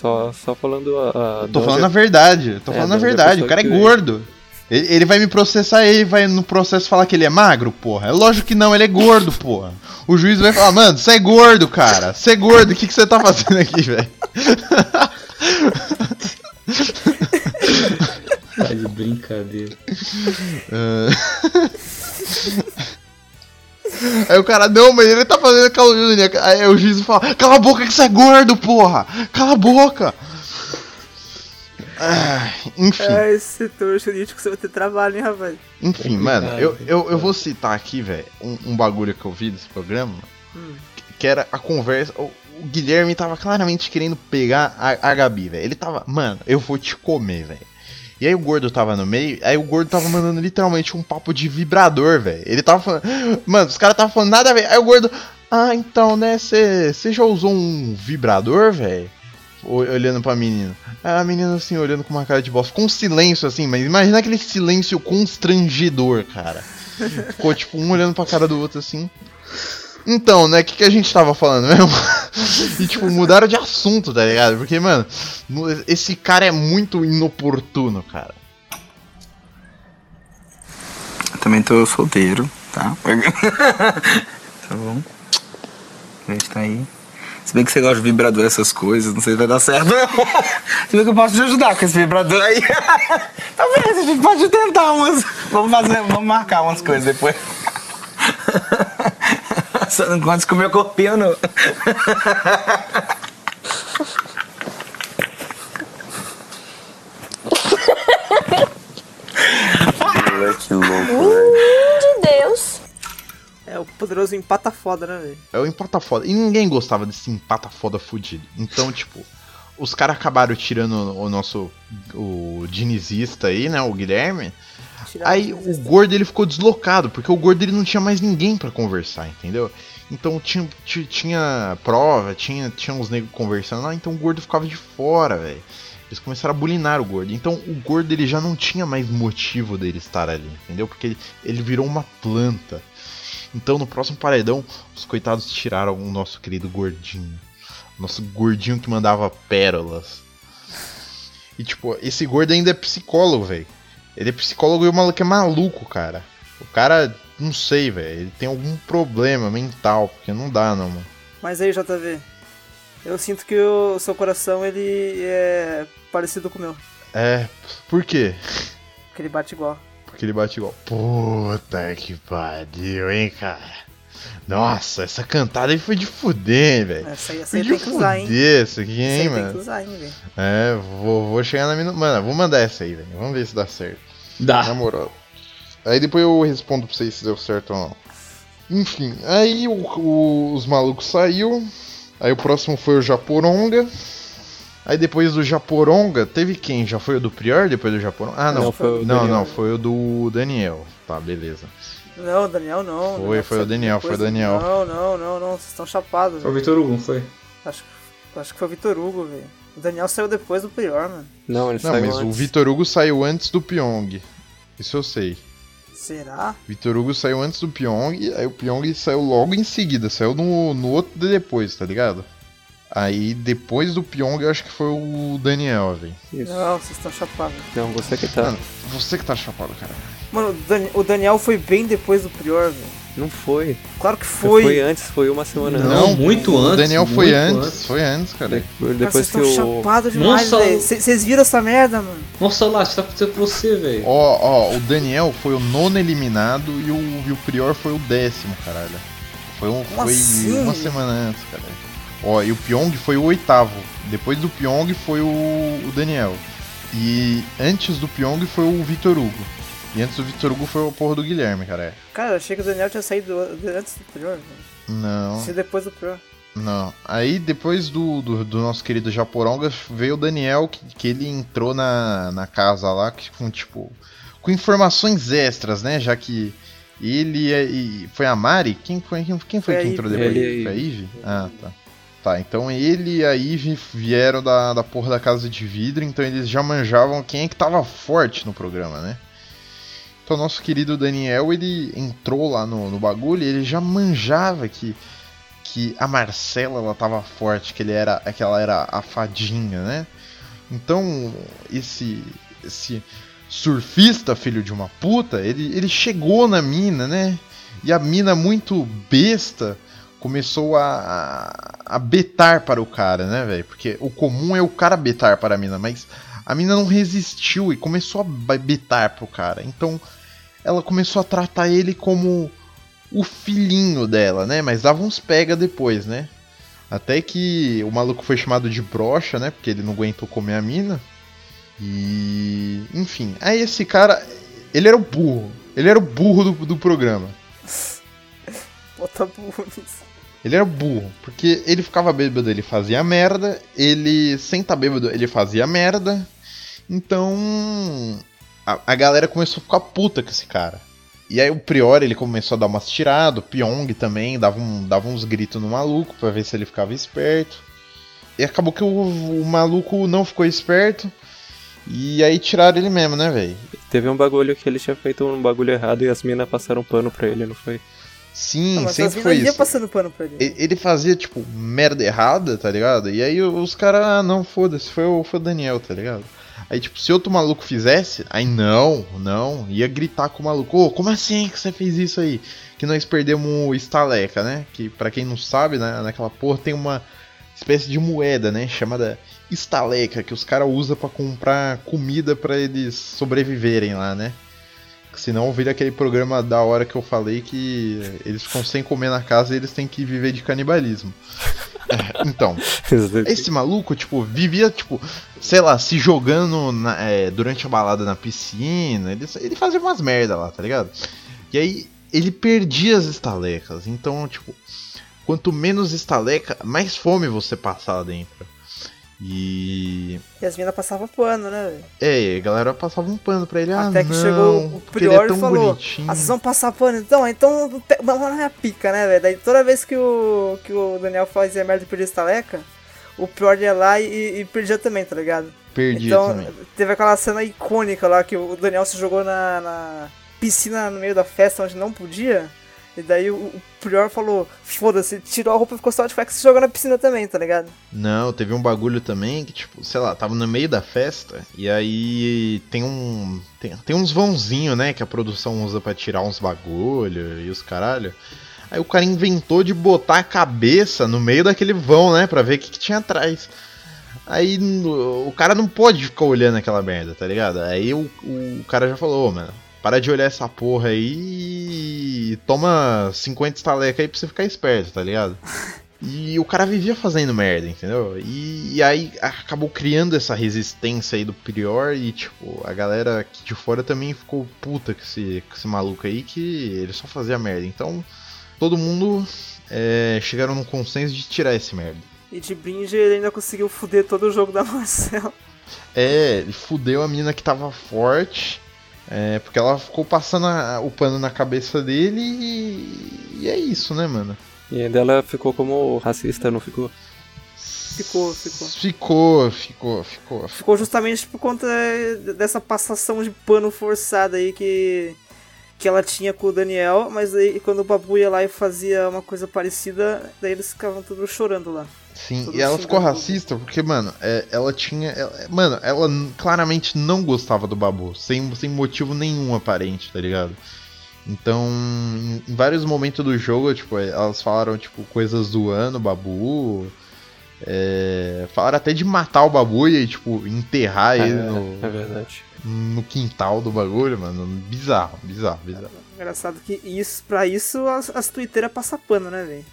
só, só falando a. a Tô de falando a verdade, tô É, falando a verdade. O cara é gordo. Ele, ele vai me processar e ele vai no processo falar que ele é magro, porra. É lógico que não, ele é gordo, porra. O juiz vai falar, mano, você é gordo, cara. Você é gordo, o que que você tá fazendo aqui, velho? Tá de brincadeira. Ah. *laughs* Aí o cara, não, mas ele tá fazendo calúnia. Aí o juiz fala, cala a boca que você é gordo, porra! Cala a boca! Ah, enfim. É, esse setor jurídico você vai ter trabalho, hein, rapaz? Enfim, mano, eu, eu, eu vou citar aqui, velho, um, um bagulho que eu vi desse programa, Hum. que, que era a conversa. O, o Guilherme tava claramente querendo pegar a, a Gabi, velho. Ele tava, mano, eu vou te comer, velho. E aí o gordo tava no meio, aí o gordo tava mandando literalmente um papo de vibrador, velho. Ele tava falando, mano, os caras tava falando nada a ver. Aí o gordo, ah, então, né, você já usou um vibrador, velho? Olhando pra menina. A menina assim, olhando com uma cara de bosta. Com silêncio assim, mas imagina aquele silêncio constrangedor, cara. Ficou tipo um olhando pra cara do outro assim. Então, né, o que, que a gente tava falando mesmo? *laughs* e tipo, mudaram de assunto, tá ligado? Porque, mano, esse cara é muito inoportuno, cara. Também tô solteiro, tá? *laughs* tá bom. Gente tá aí. Se bem que você gosta de vibrador, essas coisas, não sei se vai dar certo. *laughs* Se bem que eu posso te ajudar com esse vibrador aí. Talvez a gente pode tentar umas. Vamos fazer, vamos marcar umas coisas depois. Só não conta com o meu corpinho, não. Louco, velho. de Deus. É o poderoso empata foda, né, velho? É o empata foda. E ninguém gostava desse empata foda fudido. Então, tipo, os caras acabaram tirando o nosso. O dinizista aí, né? O Guilherme. Aí o gordo ele ficou deslocado, porque o gordo ele não tinha mais ninguém pra conversar, entendeu? Então tinha, ti- tinha prova, tinha, tinha uns negros conversando lá, então o gordo ficava de fora, velho. Eles começaram a bulinar o gordo. Então o gordo ele já não tinha mais motivo dele estar ali, entendeu? Porque ele, ele virou uma planta. Então no próximo paredão, os coitados tiraram o nosso querido gordinho. Nosso gordinho que mandava pérolas. E tipo, esse gordo ainda é psicólogo, velho. Ele é psicólogo e o maluco é maluco, cara. O cara, não sei, velho. Ele tem algum problema mental, porque não dá, não, mano. Mas aí, JV, eu sinto que o seu coração ele é parecido com o meu. É, por quê? Que ele bate igual. Porque ele bate igual. Puta que pariu, hein, cara. Nossa, essa cantada aí foi de fuder, velho. Essa aí, essa Foi aí de tem que usar, hein? fuder essa aqui, Essa hein, aí tem que mano. usar, hein, velho. É, vou, vou chegar na minha. Mano, vou mandar essa aí, velho. Vamos ver se dá certo. Dá. Na moral. Aí depois eu respondo pra vocês se deu certo ou não. Enfim, aí o- o- os malucos saiu. Aí o próximo foi o Japoronga. Aí depois do Japoronga, teve quem? Já foi o do Prior depois do Japoronga? Ah, não. Não, foi o não, não, foi o do Daniel. Tá, beleza. Não, Daniel não. Foi, foi o Daniel, foi o Daniel. Não, não, não, não. Vocês estão chapados, Foi o. Vitor Hugo, não foi? Acho, acho que foi o Vitor Hugo, velho. O Daniel saiu depois do pior, mano. Não, ele Não, saiu mas o antes. Vitor Hugo saiu antes do Pyong. Isso eu sei. Será? Vitor Hugo saiu antes do Pyong, aí o Pyong saiu logo em seguida, saiu no, no outro de depois, tá ligado? Aí depois do Pyong eu acho que foi o Daniel, velho. Isso. Não, vocês estão chapados. Não, você que tá. Mano, você que tá chapado, cara. Mano, o, Dan- o Daniel foi bem depois do Prior, velho. Não foi. Claro que Foi. foi. antes, foi uma semana antes. Não, muito antes. O Daniel foi muito antes, foi antes, cara. De- Cara, Depois vocês que estão o. chapados demais, Nossa, velho. Vocês viram essa merda, mano? Nossa, lá, tá acontecendo com você, velho. Ó, ó, o Daniel foi o nono eliminado e o, e o Prior foi o décimo, caralho. Foi, um, Como foi assim? uma semana antes, cara. Ó, e o Pyong foi o oitavo. Depois do Pyong foi o, o Daniel. E antes do Pyong foi o Vitor Hugo. E antes do Vitor Hugo foi o porra do Guilherme, cara. Cara, eu achei que o Daniel tinha saído antes do Prior, velho. Não, Se depois do Prior. não. Aí depois do, do, do nosso querido Japoronga veio o Daniel, que, que ele entrou na, na casa lá que, com tipo. Com informações extras, né? Já que ele e. Foi a Mari? Quem foi, quem, quem foi Foi que entrou depois? Ele a Foi a. Ivy? Ah, tá. Tá, então ele e a Ivy vieram da, da porra da casa de vidro, então eles já manjavam quem é que tava forte no programa, né? Então nosso querido Daniel, ele entrou lá no, no bagulho e ele já manjava que, que a Marcela ela tava forte, que ele era, que ela era a fadinha, né? Então esse esse surfista filho de uma puta, ele, ele chegou na mina, né? E a mina muito besta começou a, a, a betar para o cara, né, velho? Porque o comum é o cara betar para a mina, mas a mina não resistiu e começou a betar pro cara. Então ela começou a tratar ele como o filhinho dela, né? Mas dava uns pega depois, né? Até que o maluco foi chamado de brocha, né? Porque ele não aguentou comer a mina. E. Enfim. Aí esse cara. Ele era o burro. Ele era o burro do, do programa. Bota burro nisso. Ele era burro, porque ele ficava bêbado, ele fazia merda, ele sem estar bêbado, ele fazia merda. Então a, a galera começou a ficar puta com esse cara. E aí o Prior ele começou a dar umas tiradas, o Pyong também dava, um, dava uns gritos no maluco pra ver se ele ficava esperto. E acabou que o, o maluco não ficou esperto. E aí tiraram ele mesmo, né, velho? Teve um bagulho que ele tinha feito um bagulho errado e as minas passaram pano pra ele, não foi? Sim, Ah, mas as sempre foi isso. passando pano pra ele. Ele fazia, tipo, merda errada, tá ligado? E aí os caras, ah, não, foda-se, foi o, foi o Daniel, tá ligado? Aí, tipo, se outro maluco fizesse, aí não, não, ia gritar com o maluco, ô, como assim que você fez isso aí? Que nós perdemos o estaleca, né? Que pra quem não sabe, né, naquela porra tem uma espécie de moeda, né? Chamada estaleca, que os caras usam pra comprar comida pra eles sobreviverem lá, né? Senão vira aquele programa da hora que eu falei que eles ficam sem comer na casa e eles têm que viver de canibalismo. É, *laughs* então, esse maluco, tipo, vivia, tipo, sei lá, se jogando na- é, durante a balada na piscina. Ele, ele fazia umas merda lá, tá ligado? E aí ele perdia as estalecas. Então, tipo, quanto menos estaleca, mais fome você passa lá dentro. E. E as minas passavam pano, né? É, a galera passava um pano pra ele. Ah, Até que não, chegou o é Prior tão e falou: bonitinho. Ah, vocês vão passar pano então? Então lá na minha pica, né, velho? Daí toda vez que o, que o Daniel fazia merda e perdia estaleca, o Prior ia lá e, e perdia também, tá ligado? Perdi então também. teve aquela cena icônica lá que o Daniel se jogou na, na piscina no meio da festa onde não podia. E daí o, o Prior falou: foda-se, tirou a roupa ficou só de cueca e se jogou na piscina também, tá ligado? Não, teve um bagulho também que, tipo, sei lá, tava no meio da festa e aí tem um. Tem, tem uns vãozinhos, né, que a produção usa pra tirar uns bagulho e os caralho. Aí o cara inventou de botar a cabeça no meio daquele vão, né, pra ver o que, que tinha atrás. Aí o cara não pode ficar olhando aquela merda, tá ligado? Aí o, o cara já falou, ô, mano, para de olhar essa porra aí e toma 50 estalecas aí pra você ficar esperto, tá ligado? *laughs* E o cara vivia fazendo merda, entendeu? E, e aí acabou criando essa resistência aí do Prior e, tipo, a galera aqui de fora também ficou puta com esse, com esse maluco aí que ele só fazia merda. Então, todo mundo é, chegaram num consenso de tirar esse merda. E de brinde ele ainda conseguiu fuder todo o jogo da Marcel. É, ele fudeu a mina que tava forte, é, porque ela ficou passando a- o pano na cabeça dele e, e é isso, né, mano? E ainda ela ficou como racista, não ficou? Ficou, ficou. Ficou, ficou, ficou. Ficou justamente por conta dessa passação de pano forçada aí que, que ela tinha com o Daniel, mas aí quando o Babu ia lá e fazia uma coisa parecida, daí eles ficavam tudo chorando lá. Sim, Todo e ela ficou racista porque, mano, é, ela tinha. ela- mano, ela claramente não gostava do Babu, sem, sem motivo nenhum aparente, tá ligado? Então, em, em vários momentos do jogo, tipo, é, elas falaram, tipo, coisas zoando o Babu. É, falaram até de matar o Babu e, tipo, enterrar ele no, É verdade. no quintal do bagulho, mano. Bizarro, bizarro, bizarro. Engraçado que isso, pra isso as, as twitteiras passam pano, né, velho?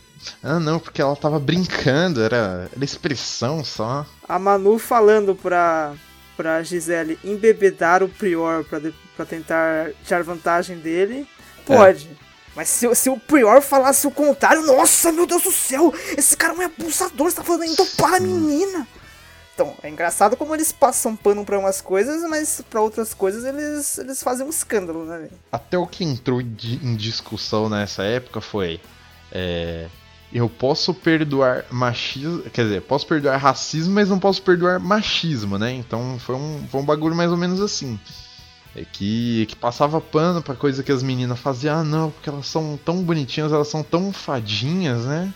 Ah, não, porque ela tava brincando, era, era expressão só. A Manu falando pra, pra Gisele embebedar o Prior pra, de- pra tentar tirar vantagem dele, pode. Mas se, o- se o Prior falasse o contrário, nossa, meu Deus do céu, esse cara é um abusador, você tá falando em para a menina. Então, é engraçado como eles passam pano pra umas coisas, mas pra outras coisas eles, eles fazem um escândalo, né? Até o que entrou em discussão nessa época foi. é, eu posso perdoar machismo. Quer dizer, posso perdoar racismo, mas não posso perdoar machismo, né? Então foi um, foi um bagulho mais ou menos assim. É que, que passava pano pra coisa que as meninas faziam. Ah, não, porque elas são tão bonitinhas, elas são tão fadinhas, né?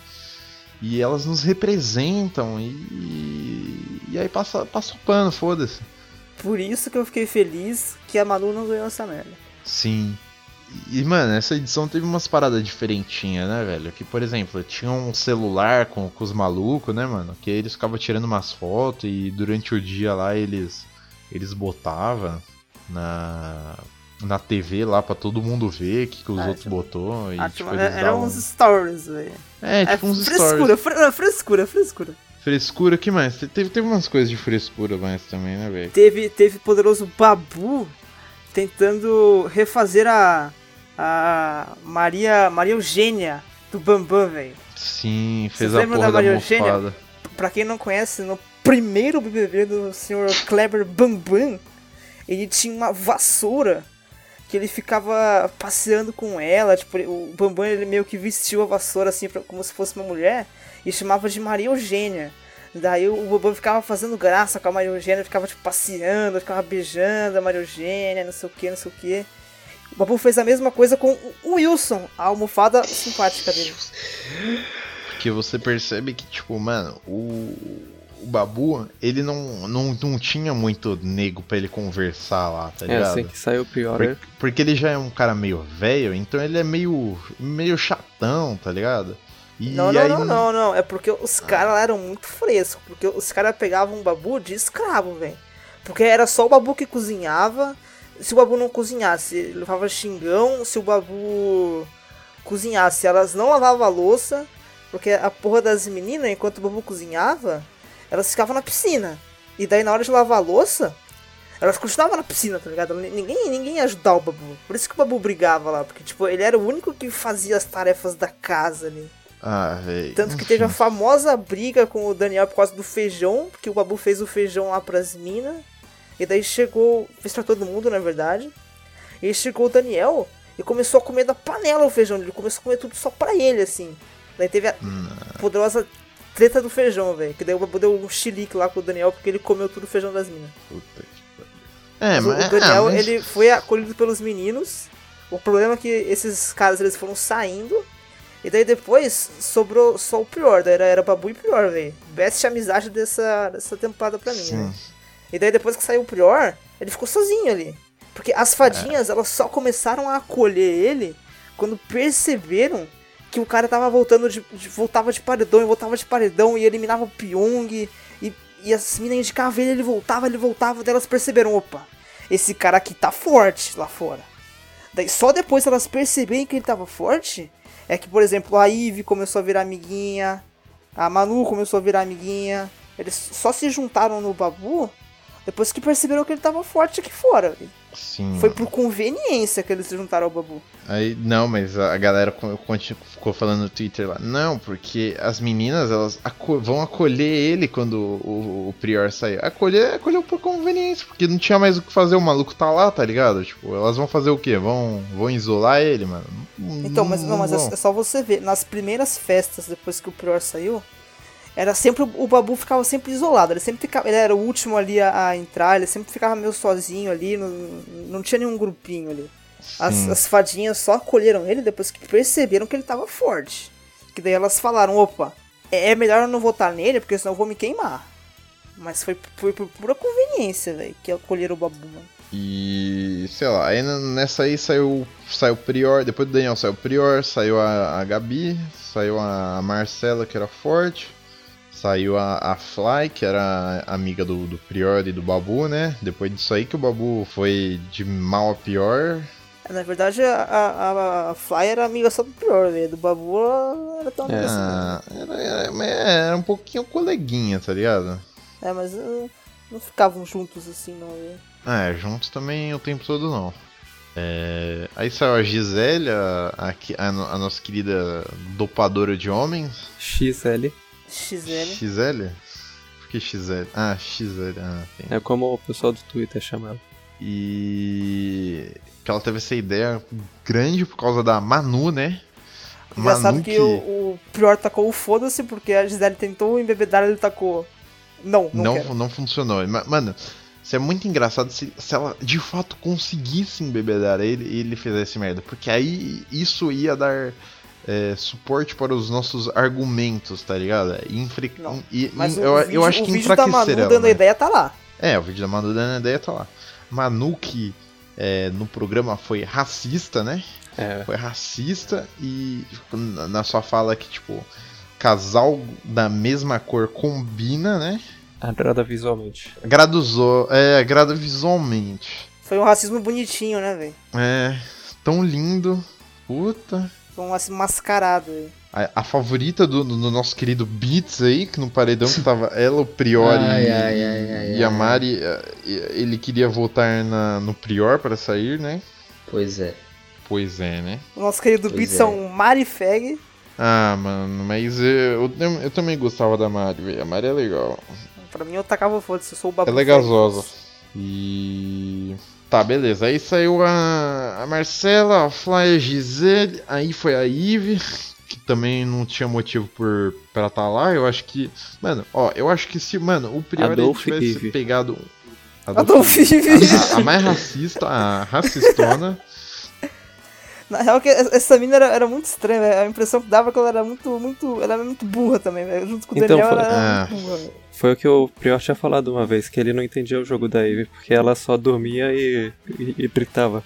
E elas nos representam. E, e aí passa, passa o pano, foda-se. Por isso que eu fiquei feliz que a Manu não ganhou essa merda. Sim. E, mano, essa edição teve umas paradas diferentinhas, né, velho? Que, por exemplo, tinha um celular com, com os malucos, né, mano? Que eles ficavam tirando umas fotos e durante o dia lá eles eles botavam na, na TV lá pra todo mundo ver o que, que os Ah, outros tipo, botou. E, Ah, tipo, tipo, é- davam- uns stories, velho. É, tipo uns frescura, stories. fre- não, frescura, frescura. Frescura, que mais? Te- Teve, teve umas coisas de frescura mais também, né, velho? Teve, teve poderoso Babu tentando refazer a, a Maria, Maria Eugênia do Bambam, velho. Sim, fez Vocês a porra da da, Maria Eugênia? mofada. Pra quem não conhece, no primeiro BBB do Sr. Kleber Bambam, ele tinha uma vassoura que ele ficava passeando com ela, tipo, o Bambam ele meio que vestiu a vassoura assim pra- como se fosse uma mulher e chamava de Maria Eugênia. Daí o Bambam ficava fazendo graça com a Maria Eugênia, ficava tipo passeando, ficava beijando a Maria Eugênia, não sei o que, não sei o que. O Babu fez a mesma coisa com o Wilson, a almofada simpática dele. Porque você percebe que, tipo, mano, o, o Babu, ele não, não, não tinha muito nego pra ele conversar lá, tá É ligado? assim que saiu pior. Por- né? porque ele já é um cara meio velho, então ele é meio, meio chatão, tá ligado? E Não, não, aí, não, não, não. É porque os caras lá eram muito frescos. Porque os caras pegavam um babu de escravo, velho. Porque era só o babu que cozinhava. Se o babu não cozinhasse, ele levava xingão. Se o babu cozinhasse, elas não lavavam a louça. Porque a porra das meninas, enquanto o babu cozinhava, elas ficavam na piscina. E daí na hora de lavar a louça, elas continuavam na piscina, tá ligado? Ninguém, ninguém ia ajudar o babu. Por isso que o babu brigava lá. Porque, tipo, ele era o único que fazia as tarefas da casa ali. Ah, velho. Tanto que teve a famosa briga com o Daniel por causa do feijão, porque o Babu fez o feijão lá pras minas. E daí chegou. Fez pra todo mundo, na verdade. E chegou o Daniel e começou a comer da panela o feijão. Ele começou a comer tudo só pra ele, assim. Daí teve a poderosa treta do feijão, velho. Que daí o Babu deu um chilique lá com o Daniel porque ele comeu tudo o feijão das minas. Puta que. É, Mas o- mas, o Daniel, ah, mas- ele foi acolhido pelos meninos. O problema é que esses caras eles foram saindo. E daí depois sobrou só o pior. Daí era, era Babu e pior, velho. Best amizade dessa, dessa temporada pra mim, né? E daí depois que saiu o pior, ele ficou sozinho ali. Porque as fadinhas, elas só começaram a acolher ele quando perceberam que o cara tava voltando de, de- voltava de paredão e voltava de paredão e eliminava o Pyong e, e as minas indicavam ele, ele voltava, ele voltava, daí elas perceberam, opa, esse cara aqui tá forte lá fora. Daí só depois elas perceberem que ele tava forte, é que, por exemplo, a Ivy começou a virar amiguinha, a Manu começou a virar amiguinha, eles só se juntaram no Babu depois que perceberam que ele tava forte aqui fora. Sim. Foi por conveniência que eles se juntaram ao Babu. Aí, não, mas a galera ficou falando no Twitter lá. Não, porque as meninas elas aco- vão acolher ele quando o, o Prior sair. Acolher, acolheu por conveniência, porque não tinha mais o que fazer. O maluco tá lá, tá ligado? Tipo, elas vão fazer o quê? Vão, vão isolar ele, mano? Então, mas não, mas é, vão. é só você ver. Nas primeiras festas, depois que o Prior saiu, era sempre. O Babu ficava sempre isolado. Ele sempre ficava, Ele era o último ali a, a entrar, ele sempre ficava meio sozinho ali, não, não tinha nenhum grupinho ali. As, as fadinhas só acolheram ele depois que perceberam que ele tava forte. Que daí elas falaram, opa, é é melhor eu não votar nele, porque senão eu vou me queimar. Mas foi, foi por pura conveniência, velho, que acolheram o Babu, mano. E sei lá, aí nessa aí saiu, saiu o Prior, depois do Daniel saiu o Prior, saiu a, a Gabi, saiu a Marcela que era forte, saiu a, a Fly, que era amiga do, do Prior e do Babu, né? Depois disso aí que o Babu foi de mal a pior. Na verdade, a, a, a Fly era amiga só do Prior, velho. Do Babu ela era tão amiga assim. Ah, era, era, mas era um pouquinho coleguinha, tá ligado? É, mas uh, não ficavam juntos assim, não, velho. É, juntos também o tempo todo não. É, aí saiu a Gisele, a, a, que- a no- a nossa querida dopadora de homens. XL XL. XL? Por que XL? Ah, XL. Ah, é como o pessoal do Twitter chama ela. E. Que ela teve essa ideia grande por causa da Manu, né? Engraçado que, o, o Prior tacou o foda-se porque a Gisele tentou embebedar ele tacou. Não, não, não, quero. não funcionou. Ma- Mano, isso é muito engraçado se, se ela de fato conseguisse embebedar ele e ele fizesse merda. Porque aí isso ia dar é, suporte para os nossos argumentos, tá ligado? E, infre... Não, e- Mas o eu, vídeo, eu acho o que vídeo da Manu dando a né? ideia tá lá. É, o vídeo da Manu dando a ideia tá lá. Manu que é, no programa foi racista, né? É, Foi racista e tipo, na na sua fala que, tipo, casal da mesma cor combina, né? Agrada visualmente. Agraduzou, é, agrada visualmente. Foi um racismo bonitinho, né, velho? É, tão lindo. Puta. Foi um racismo mascarado, velho. A, a favorita do, do nosso querido Beats aí, que no paredão que tava *laughs* ela, o Prior Ai, e, ai, ai, ai, e a. Mari, eh, ele queria votar na, no Prior para sair, né? Pois é. Pois é, né? O nosso querido Pois Beats é. é um Marifeg. Ah, mano, mas eu, eu, eu também gostava da Mari, velho. A Mari é legal. Pra mim eu tacava foda-se, eu sou o Babu. Ela é gasosa. E. Tá, beleza. Aí saiu a, a Marcela, a Fly, a Gisele. Aí foi a Eve, que também não tinha motivo por, pra estar lá. Eu acho que. Mano, ó, eu acho que se. Mano, o Prior ele Adolf tivesse Eve. pegado. Adolf Eve. A, a mais racista, a racistona. *laughs* Na real, que essa mina era, era muito estranha, velho. A impressão que dava é que ela era muito, muito. Ela era muito burra também, velho. Junto com o Então, Daniel, foi- ela era Ah. muito burra, velho. Foi o que o Prior tinha falado uma vez, que ele não entendia o jogo da Eve, porque ela só dormia e, e, e gritava.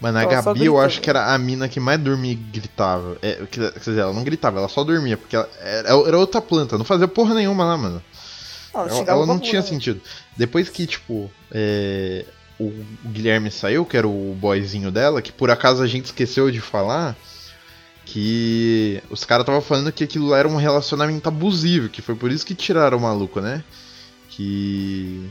Mano, a Ela Gabi eu acho que era a mina que mais dormia e gritava. É, quer dizer, ela não gritava, ela só dormia, porque ela, era, era outra planta, não fazia porra nenhuma lá, mano. Ela Ela, ela não tinha né? sentido. Depois que, tipo, é, o Guilherme saiu, que era o boyzinho dela, que por acaso a gente esqueceu de falar, que os caras estavam falando que aquilo era um relacionamento abusivo, que foi por isso que tiraram o maluco, né? Que.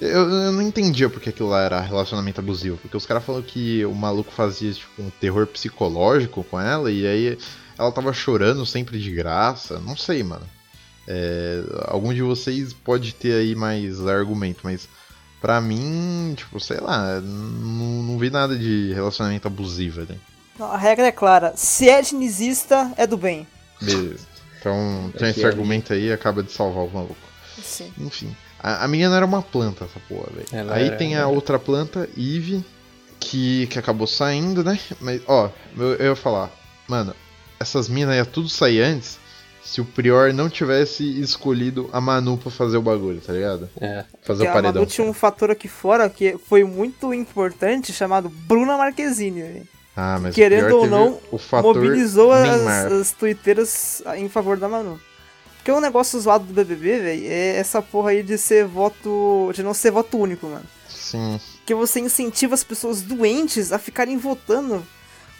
Eu, eu não entendia porque aquilo lá era relacionamento abusivo, porque os caras falaram que o maluco fazia tipo, um terror psicológico com ela, e aí ela tava chorando sempre de graça. Não sei, mano. É, algum de vocês pode ter aí mais argumento, mas pra mim, tipo, sei lá, não, não vi nada de relacionamento abusivo, né? Não, a regra é clara. Se é dinizista, é do bem. Beleza. Então, tem esse Aqui, argumento aí e acaba de salvar o maluco. Sim. Enfim. A, a menina era uma planta, essa porra, velho. Aí era- tem a era. outra planta, Eve, que, que acabou saindo, né? Mas, ó, eu, eu ia falar, mano, essas minas ia tudo sair antes se o Prior não tivesse escolhido a Manu pra fazer o bagulho, tá ligado? É. Fazer Porque o a paredão. Manu tinha um fator aqui fora que foi muito importante, chamado Bruna Marquezine. velho. Ah, mas querendo ou não, Mobilizou as, Neymar. as twitteiras em favor da Manu. Porque o negócio zoado do BBB, velho, é essa porra aí de ser voto. de não ser voto único, mano. Sim. Que você incentiva as pessoas doentes a ficarem votando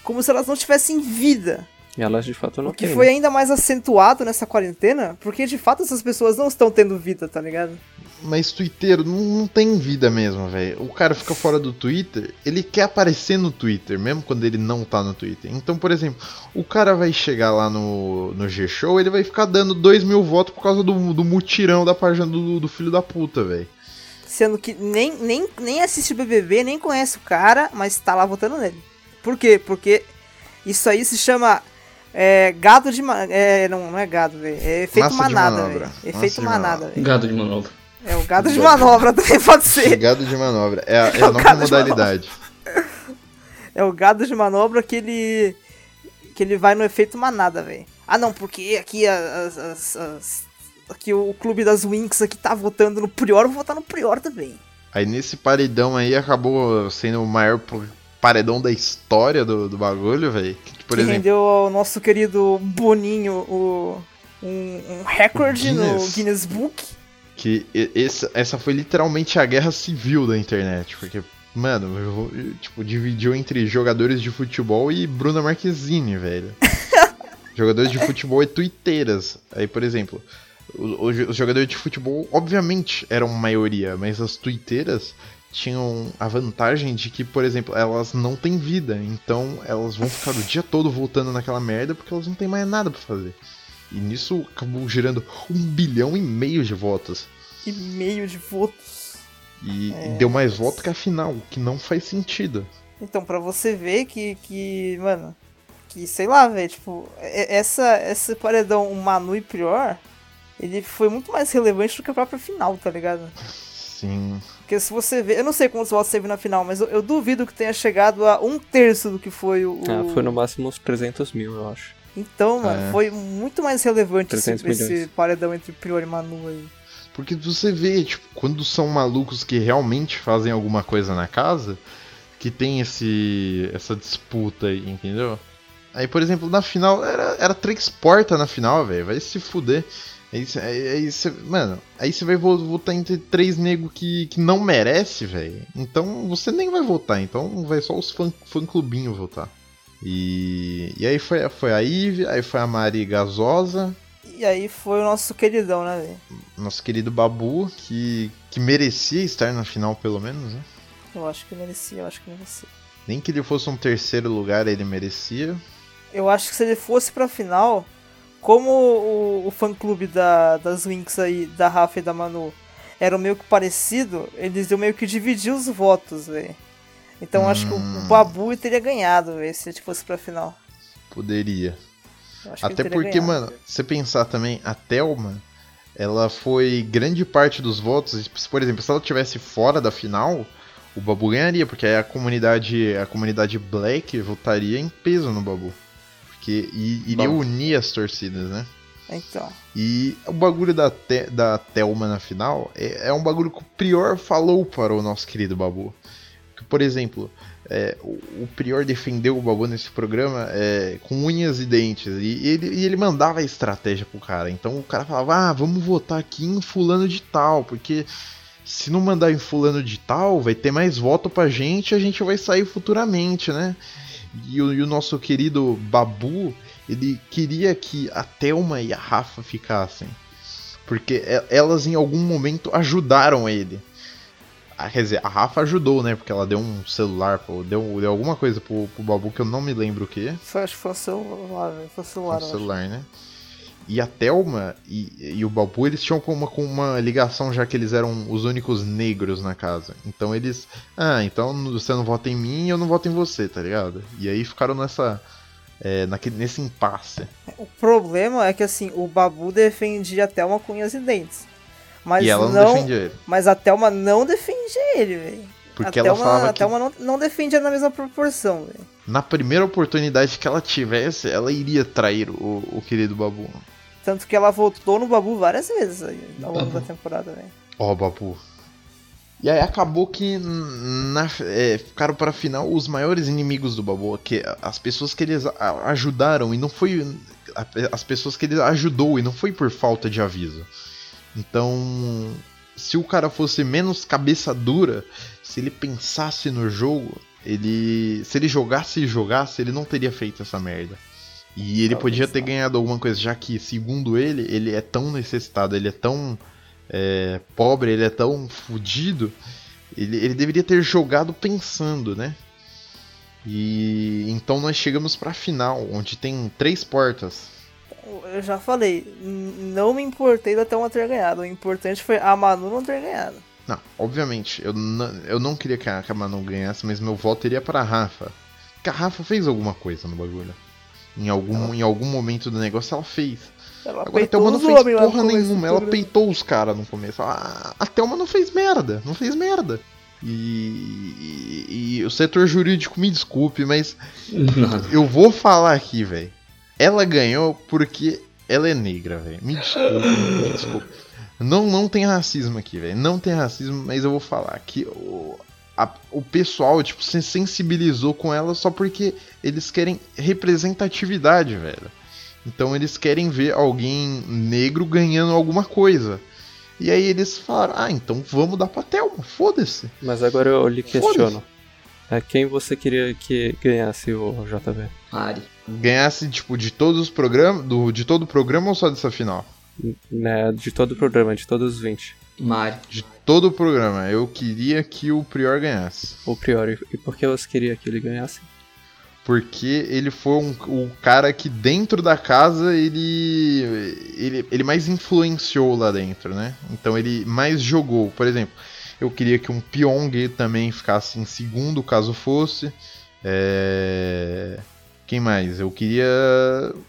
como se elas não tivessem vida. E elas de fato não O que têm. foi né? ainda mais acentuado nessa quarentena, porque de fato essas pessoas não estão tendo vida, tá ligado? Mas Twitter não, não tem vida mesmo, velho. O cara fica fora do Twitter, ele quer aparecer no Twitter, mesmo quando ele não tá no Twitter. Então, por exemplo, o cara vai chegar lá no, no G-Show, ele vai ficar dando 2 mil votos por causa do, do mutirão da página do, do filho da puta, velho. Sendo que nem, nem, nem assiste BBB, nem conhece o cara, mas tá lá votando nele. Por quê? Porque isso aí se chama é, gado de. É, não, não é gado, velho. É efeito Massa de manada, velho. Efeito manada, velho. Gado de manobra. É o gado de manobra também pode ser. Gado de manobra. É a, *laughs* é É a nova modalidade. É o gado de manobra que ele. que ele vai no efeito manada, velho. Ah não, porque aqui as, as- as- aqui o clube das Winx aqui tá votando no Prior, eu vou votar no Prior também. Aí nesse paredão aí acabou sendo o maior paredão da história do, do bagulho, velho. Que, Por que exemplo, rendeu ao nosso querido Boninho o, um, um recorde no Guinness. Book. que e- esse- essa foi literalmente a guerra civil da internet, porque, mano, eu- eu, tipo, dividiu entre jogadores de futebol e Bruna Marquezine, velho. *laughs* jogadores de futebol e tuiteiras. Aí, por exemplo, os jogadores de futebol, obviamente, eram maioria, mas as tuiteiras tinham a vantagem de que, por exemplo, elas não têm vida, então elas vão ficar o dia todo voltando naquela merda porque elas não têm mais nada pra fazer. E nisso acabou gerando um bilhão e meio de votos. E meio de votos. E, É. deu mais voto que a final, o que não faz sentido. Então, pra você ver que, que mano, que sei lá, velho, tipo, essa, esse paredão, o Manu e Prior, ele foi muito mais relevante do que a própria final, tá ligado? Sim. Porque se você ver, eu não sei quantos votos teve na final, mas eu, eu duvido que tenha chegado a um terço do que foi o. Ah, foi no máximo uns 300 mil, eu acho. Então, mano, É. foi muito mais relevante esse, 300 esse paredão entre Prior e Manu aí. Porque você vê, tipo, quando são malucos que realmente fazem alguma coisa na casa, que tem esse essa disputa aí, entendeu? Aí, por exemplo, na final, era, era três portas na final, velho. Vai se fuder. Aí, cê- aí, aí cê- mano, aí você vai vo- votar entre três negros que, que não merece, velho. Então você nem vai votar, então vai só os fã, fã clubinho votar. E, e aí foi, foi a Ive, aí foi a Mari Gasosa, E aí foi o nosso queridão, né, velho? nosso querido Babu, que, que merecia estar na final pelo menos, né? Eu acho que merecia, eu acho que merecia. Nem que ele fosse um terceiro lugar, ele merecia. Eu acho que se ele fosse pra final, como o, o fã clube da, das Winx aí, da Rafa e da Manu, era meio que parecido, eles iam meio que dividir os votos, velho. Então eu acho que o, Hum. Babu teria ganhado, velho, se ele fosse pra final. Poderia. Até porque, ganhado. mano, você pensar também, a Thelma, ela foi grande parte dos votos. e, Por exemplo, se ela tivesse fora da final, o Babu ganharia, porque aí a comunidade, a comunidade black votaria em peso no Babu. Porque i- iria Bom. unir as torcidas, né? Então, E o bagulho da, Te da Thelma na final é, é um bagulho que o Prior falou para o nosso querido Babu. Que, por exemplo, é, o, o Prior defendeu o Babu nesse programa é, com unhas e dentes. E ele, e ele mandava a estratégia pro cara. Então o cara falava, ah, vamos votar aqui em fulano de tal, porque se não mandar em fulano de tal, vai ter mais voto pra gente e a gente vai sair futuramente, né? E o, e o nosso querido Babu, ele queria que a Thelma e a Rafa ficassem. Porque elas em algum momento ajudaram ele. a- quer dizer, a Rafa ajudou, né? Porque ela deu um celular, pô, deu, deu alguma coisa pro, pro Babu que eu não me lembro o que. Foi, acho que foi o celular, velho. Foi o celular, Um eu acho. celular, né? E a Thelma e, e o Babu, eles tinham uma, uma ligação, já que eles eram os únicos negros na casa. Então eles. Ah, então você não vota em mim e eu não voto em você, tá ligado? E aí ficaram nessa. é, naquele, nesse impasse. O problema é que assim, o Babu defendia a Thelma com unhas e dentes. Mas e ela não, não, defendia ele. Mas a Thelma não defendia ele, velho. Porque a ela Thelma, falava a que Thelma não, não defendia na mesma proporção, velho. na primeira oportunidade que ela tivesse, ela iria trair o, o querido Babu. Tanto que ela votou no Babu várias vezes ao longo da temporada, velho. Ó, Babu. E aí acabou que na, é, ficaram para a final os maiores inimigos do Babu, que as pessoas que eles ajudaram e não foi as pessoas que ele ajudou e não foi por falta de aviso. Então, se o cara fosse menos cabeça dura, se ele pensasse no jogo, ele se ele jogasse e jogasse, ele não teria feito essa merda. E ele Talvez podia ter ganhado alguma coisa, já que, segundo ele, ele é tão necessitado, ele é tão é, pobre, ele é tão fudido, ele, ele deveria ter jogado pensando, né? E então nós chegamos pra final, onde tem três portas. Eu já falei, não me importei da Thelma ter ganhado. O importante foi a Manu não ter ganhado. Não, obviamente, eu não, eu não queria que a, que a Manu ganhasse, mas meu voto iria pra Rafa. Porque a Rafa fez alguma coisa no bagulho. Em algum, em algum momento do negócio ela fez. Ela Agora a peitou Thelma não fez porra nenhuma, ela peitou os caras no começo. A, a Thelma não fez merda, não fez merda. E, e- e o setor jurídico me desculpe, mas *laughs* eu vou falar aqui, velho. Ela ganhou porque ela é negra, velho. Me desculpe, me desculpe. Não, não tem racismo aqui, velho. Não tem racismo, mas eu vou falar que o, a- o pessoal, tipo, se sensibilizou com ela só porque eles querem representatividade, velho. Então eles querem ver alguém negro ganhando alguma coisa. E aí eles falaram, ah, então vamos dar pra Thelma, foda-se. Mas agora eu lhe questiono. É quem você queria que ganhasse o JV? Mari. Ganhasse, tipo, de todos os programas, do, de todo o programa ou só dessa final? Né, de todo o programa, de todos os 20. Mari. De todo o programa. Eu queria que o Prior ganhasse. O Priori. E por que você queria que ele ganhasse? Porque ele foi um, o cara que dentro da casa ele, ele. Ele mais influenciou lá dentro, né? Então ele mais jogou. Por exemplo, eu queria que um Pyong também ficasse em segundo, caso fosse. É... Quem mais? Eu queria.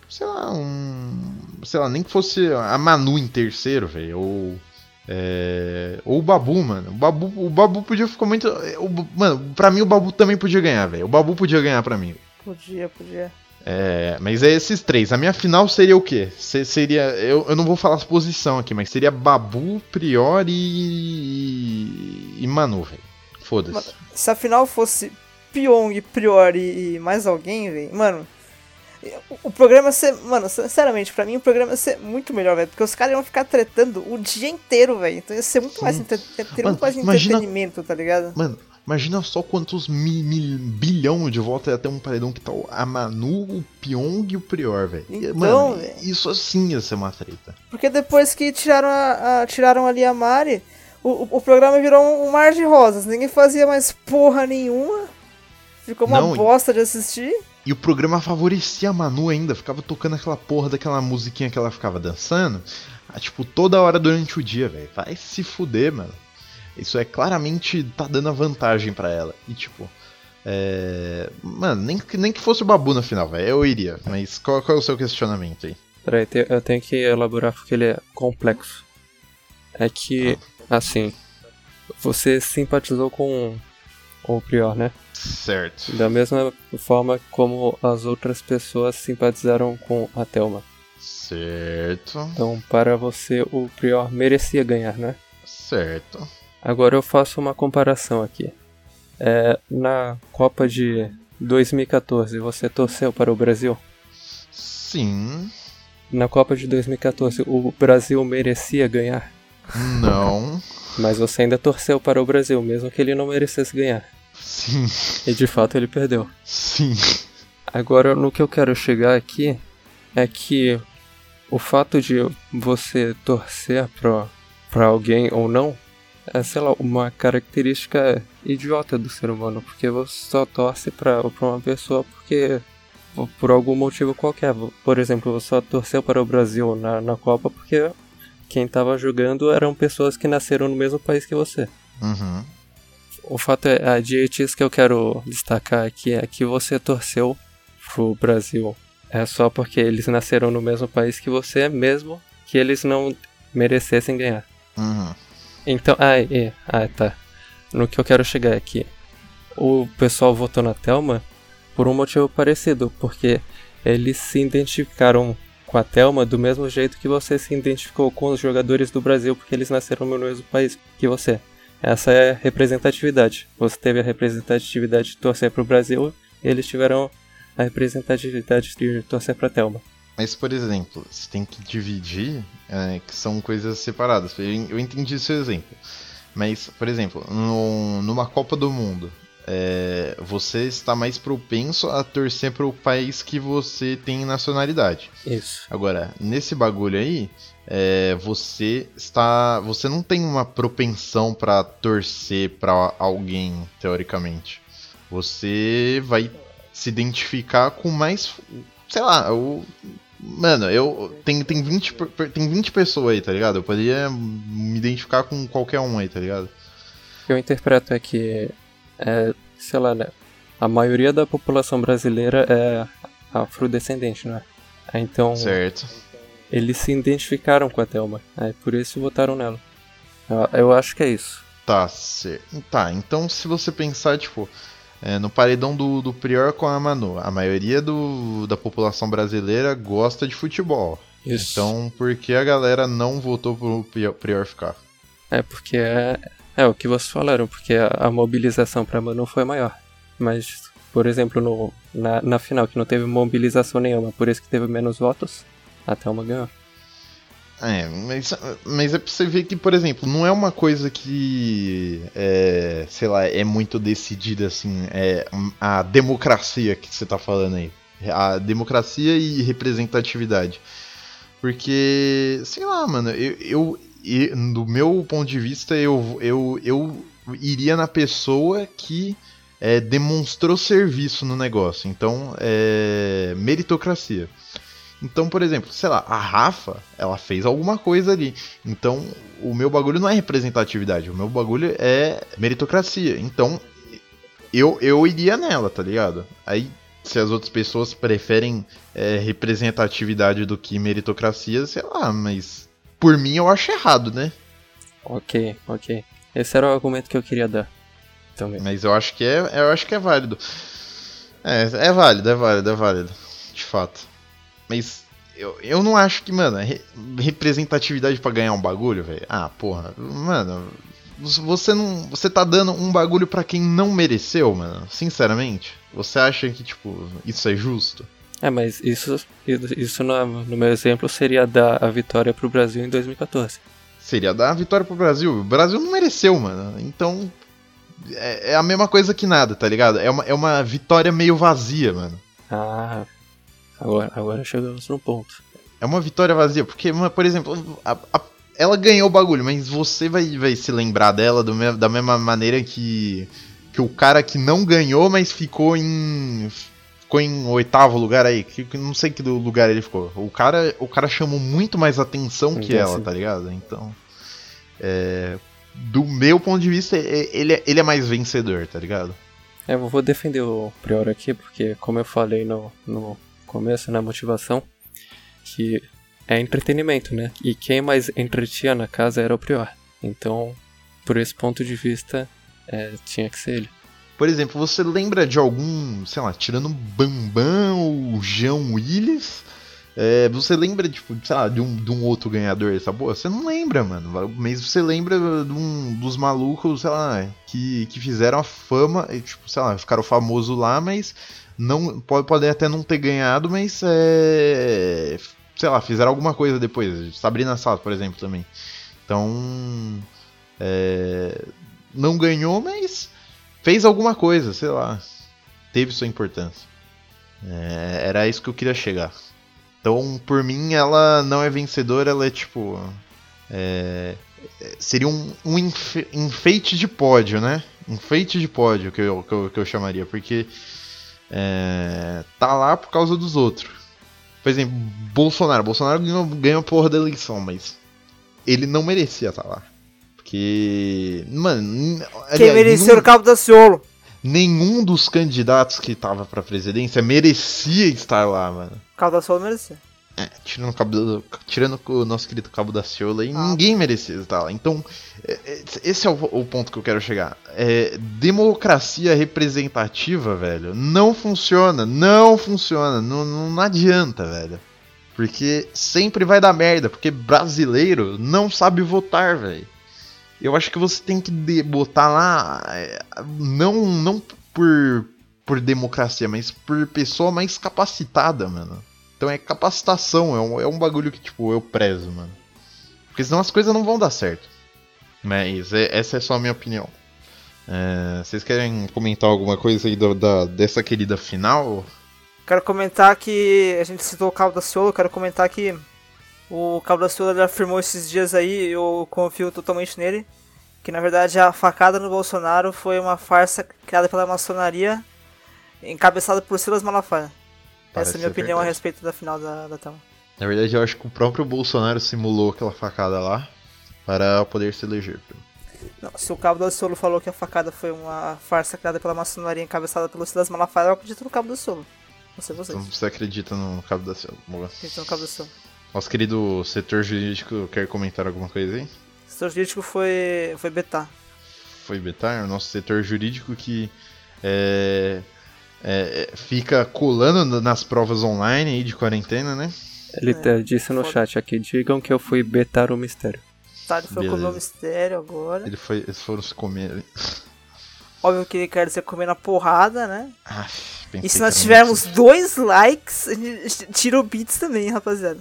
Sei lá, um. Sei lá, nem que fosse a Manu em terceiro, velho. Ou. É... Ou o Babu, mano. O Babu, o Babu podia ficar muito. o- mano, pra mim o Babu também podia ganhar, velho. O Babu podia ganhar pra mim. Podia, podia. É, mas é esses três. A minha final seria o quê? Se- seria. Eu, eu não vou falar as posição aqui, mas seria Babu, Priori e. e Manu, velho. Foda-se. Se a final fosse Pyong, Priori e mais alguém, velho, mano. O- programa ser. Mano, sinceramente, pra mim o programa ia ser muito melhor, velho. Porque os caras iam ficar tretando o dia inteiro, velho. Então ia ser muito mais, entre... Mano, muito mais imagina- entretenimento, tá ligado? Mano, imagina só quantos mi, mi- bilhão de volta ia ter um paredão que tá o- a Manu, o Pyong e o Prior, velho. Então, Mano, velho. isso assim ia ser uma treta. Porque depois que tiraram, a, a- tiraram ali a Mari, o, o, o programa virou um, um mar de rosas. Ninguém fazia mais porra nenhuma. Ficou uma Não, bosta de assistir. E o programa favorecia a Manu ainda, ficava tocando aquela porra daquela musiquinha que ela ficava dançando, ah, tipo, toda hora durante o dia, velho. Vai se fuder, mano. Isso é claramente tá dando a vantagem pra ela. E tipo, é. Mano, nem, que- nem que fosse o Babu na final, velho, eu iria. Mas qual, qual é o seu questionamento aí? Peraí, eu tenho que elaborar porque ele é complexo. É que, assim, você simpatizou com o Prior, né? Certo. Da mesma forma como as outras pessoas simpatizaram com a Thelma. Certo. Então, para você, o Prior merecia ganhar, né? Certo. Agora eu faço uma comparação aqui. É, na Copa de 2014, você torceu para o Brasil? Sim. Na Copa de 2014, o Brasil merecia ganhar? Não. *laughs* Mas você ainda torceu para o Brasil, mesmo que ele não merecesse ganhar. Sim. E de fato ele perdeu. Sim. Agora, no que eu quero chegar aqui é que o fato de você torcer pra, pra alguém ou não é, sei lá, uma característica idiota do ser humano, porque você só torce pra, pra uma pessoa porque por algum motivo qualquer. Por exemplo, você só torceu para o Brasil na, na Copa porque quem estava jogando eram pessoas que nasceram no mesmo país que você. Uhum. O fato é, a dietista que eu quero destacar aqui é que você torceu pro Brasil. É só porque eles nasceram no mesmo país que você, mesmo que eles não merecessem ganhar. Uhum. Então, ah, é, ah, tá. No que eu quero chegar aqui. O pessoal votou na Thelma por um motivo parecido, porque eles se identificaram com a Thelma do mesmo jeito que você se identificou com os jogadores do Brasil, porque eles nasceram no mesmo país que você. Essa é a representatividade. Você teve a representatividade de torcer para o Brasil, eles tiveram a representatividade de torcer para a Thelma. Mas, por exemplo, você tem que dividir, é, que são coisas separadas. Eu, eu entendi seu exemplo. Mas, por exemplo, no, numa Copa do Mundo, é, você está mais propenso a torcer para o país que você tem nacionalidade. Isso. Agora, nesse bagulho aí, é, você está, você não tem uma propensão para torcer para alguém, teoricamente. Você vai se identificar com mais, sei lá, o Mano, eu. Tem, tem, 20, tem 20 pessoas aí, tá ligado? Eu poderia me identificar com qualquer um aí, tá ligado? O que eu interpreto é que. É, sei lá, né? A maioria da população brasileira é afrodescendente, né? Então. Certo. Eles se identificaram com a Thelma. Aí por isso votaram nela. Eu, acho que é isso. Tá, certo. Tá, então se você pensar, tipo. É, no paredão do, do Prior com a Manu, a maioria do, da população brasileira gosta de futebol. Isso. Então, por que a galera não votou pro Prior ficar? É porque é, é o que vocês falaram, porque a, a mobilização pra Manu foi maior. Mas, por exemplo, no, na, na final, que não teve mobilização nenhuma, por isso que teve menos votos, a Thelma ganhou. É, mas, mas é pra você ver que, por exemplo, não é uma coisa que, é, sei lá, é muito decidida assim, é a democracia que você tá falando aí. A democracia e representatividade. Porque, sei lá, mano, eu, eu do meu ponto de vista, eu, eu, eu iria na pessoa que é, demonstrou serviço no negócio. Então, é meritocracia. Então, por exemplo, sei lá, a Rafa, ela fez alguma coisa ali. Então, o meu bagulho não é representatividade, o meu bagulho é meritocracia. Então, eu, eu iria nela, tá ligado? Aí, se as outras pessoas preferem é, representatividade do que meritocracia, sei lá, mas por mim eu acho errado, né? Ok, ok. Esse era o argumento que eu queria dar. Também. Mas eu acho que é, eu acho que é válido. É, é válido, é válido, é válido. De fato. Mas eu, eu não acho que, mano, re representatividade para ganhar um bagulho, velho. Ah, porra. Mano, você não. Você tá dando um bagulho para quem não mereceu, mano. Sinceramente. Você acha que, tipo, isso é justo? É, mas isso, isso no, no meu exemplo seria dar a vitória pro Brasil em 2014. Seria dar a vitória pro Brasil. O Brasil não mereceu, mano. Então. É, é a mesma coisa que nada, tá ligado? É uma, é uma vitória meio vazia, mano. Ah, Agora, agora chegamos no ponto. É uma vitória vazia, porque, por exemplo, a, a, ela ganhou o bagulho, mas você vai, vai se lembrar dela do, da mesma maneira que, que o cara que não ganhou, mas ficou em. Ficou em oitavo lugar aí. Que, não sei que lugar ele ficou. O cara, o cara chamou muito mais atenção que ela, tá ligado? Então. É, do meu ponto de vista, ele, é, ele é mais vencedor, tá ligado? É, eu vou defender o Prior aqui, porque como eu falei no, no começo, na motivação, que é entretenimento, né? E quem mais entretinha na casa era o Prior. Então, por esse ponto de vista, é, tinha que ser ele. Por exemplo, você lembra de algum, sei lá, tirando Bambam ou João Willis? É, você lembra, tipo, sei lá, de um, de um outro ganhador dessa boa? Você não lembra, mano. Mas você lembra de um, dos malucos, sei lá, que, que fizeram a fama, e, tipo, sei lá, ficaram famosos lá, mas não pode, podem até não ter ganhado, mas é, sei lá, fizeram alguma coisa depois. Sabrina Sato, por exemplo, também. Então, é, não ganhou, mas fez alguma coisa, sei lá. Teve sua importância. É, era isso que eu queria chegar. Então, por mim, ela não é vencedora, ela é tipo. É, seria um, um enfe- enfeite de pódio, né? Enfeite de pódio que eu, que eu, que eu chamaria, porque é, tá lá por causa dos outros. Por exemplo, Bolsonaro. Bolsonaro ganhou, ganhou a porra da eleição, mas ele não merecia estar lá. Porque. Mano. Quem mereceu nenhum- o Cabo da Ciolo? nenhum dos candidatos que tava pra presidência merecia estar lá, mano. Cabo da Ciolo merecia. É, tirando o, cabo do- tirando o nosso querido Cabo da Ciola aí, Ah. ninguém merecia estar lá. Então, é, é, esse é o, o ponto que eu quero chegar. É, democracia representativa, velho, não funciona. Não funciona. Não, não, adianta, velho. Porque sempre vai dar merda. Porque brasileiro não sabe votar, velho. Eu acho que você tem que botar lá. é, não, não por, por democracia, mas por pessoa mais capacitada, mano. Então é capacitação, é um, é um bagulho que, tipo, eu prezo, mano. Porque senão as coisas não vão dar certo. Mas é- essa é só a minha opinião. É, vocês querem comentar alguma coisa aí do- da, dessa querida final? Quero comentar que a gente citou o Cabo da Ciolo, quero comentar que o Cabo da Ciolo ele afirmou esses dias aí, eu confio totalmente nele, que na verdade a facada no Bolsonaro foi uma farsa criada pela maçonaria, encabeçada por Silas Malafaia. Parece Essa é a minha opinião a verdade. respeito da final da, da tela. Na verdade, eu acho que o próprio Bolsonaro simulou aquela facada lá para poder se eleger. Não, se o Cabo da Ciolo falou que a facada foi uma farsa criada pela maçonaria encabeçada pelo Silas Malafaia, eu acredito no Cabo da Ciolo. Não sei vocês. Então você acredita no Cabo da Cielo. Boa. Acredito no Cabo da Ciolo. Nosso querido setor jurídico quer comentar alguma coisa aí? O setor jurídico foi, foi Betá. Foi Betar, o nosso setor jurídico que é, é, é, fica colando nas provas online aí de quarentena, né? Ele É, até disse no chat aqui, digam que eu fui betar o mistério. Tá, ele foi comer o mistério agora. Ele foi, eles foram se comer ali. Óbvio que ele quer dizer comer na porrada, né? Ah, E se nós tivermos muito- dois likes, a gente tira o beats também, rapaziada.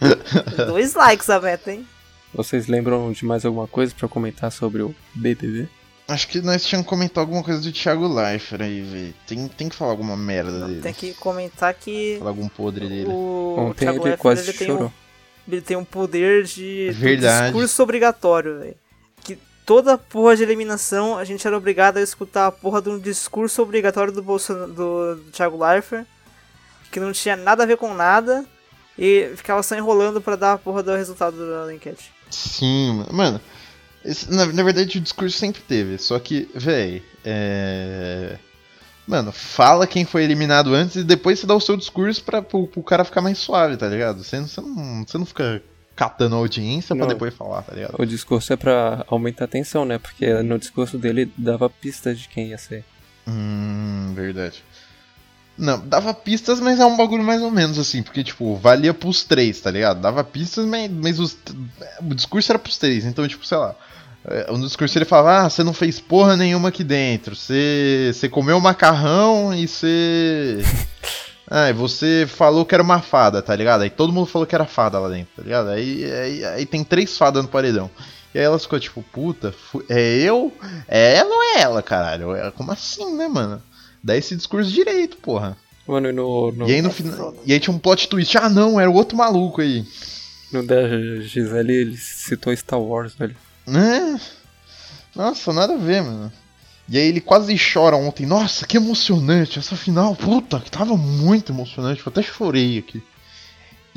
*laughs* dois likes a meta, hein? Vocês lembram de mais alguma coisa pra comentar sobre o BBB? Acho que nós tínhamos que comentar alguma coisa do Thiago Leifert aí, velho. Tem, tem que falar alguma merda dele. Tem que comentar que Falar algum podre dele. o Ontem Thiago ele Leifert, quase ele tem, um, chorou. ele tem um poder de Verdade. discurso obrigatório, velho. Que toda porra de eliminação a gente era obrigado a escutar a porra de um discurso obrigatório do, Bolsonaro, do, do Thiago Leifert, que não tinha nada a ver com nada, e ficava só enrolando pra dar a porra do resultado da enquete. Sim, mano. Esse- na, na verdade, o discurso sempre teve. Só que, véi, é. Mano, fala quem foi eliminado antes e depois você dá o seu discurso pra, pro, pro cara ficar mais suave, tá ligado? Você, não- você, não, você não fica catando a audiência pra Não. depois falar, tá ligado? O discurso é pra aumentar a tensão, né? Porque no discurso dele dava pistas de quem ia ser. Hum, verdade. Não, dava pistas, mas é um bagulho mais ou menos assim, porque, tipo, valia pros três, tá ligado? Dava pistas, mas, mas os, o discurso era pros três, então, tipo, sei lá. É, No discurso ele falava, ah, você não fez porra nenhuma aqui dentro, você, você comeu macarrão e você. *laughs* Ah, e você falou que era uma fada, tá ligado? Aí todo mundo falou que era fada lá dentro, tá ligado? Aí, aí, aí tem três fadas no paredão. E aí elas ficou tipo, puta, é eu? É ela ou é ela, caralho? É, Como assim, né, mano? Dá esse discurso direito, porra. Mano, e no, no, E aí no final. E aí tinha um plot twist. Ah não, era o outro maluco aí. no da Gisele ele citou Star Wars, velho. Né? Nossa, nada a ver, mano. E aí ele quase chora ontem. Nossa, que emocionante. Essa final, puta, que tava muito emocionante. Eu até chorei aqui.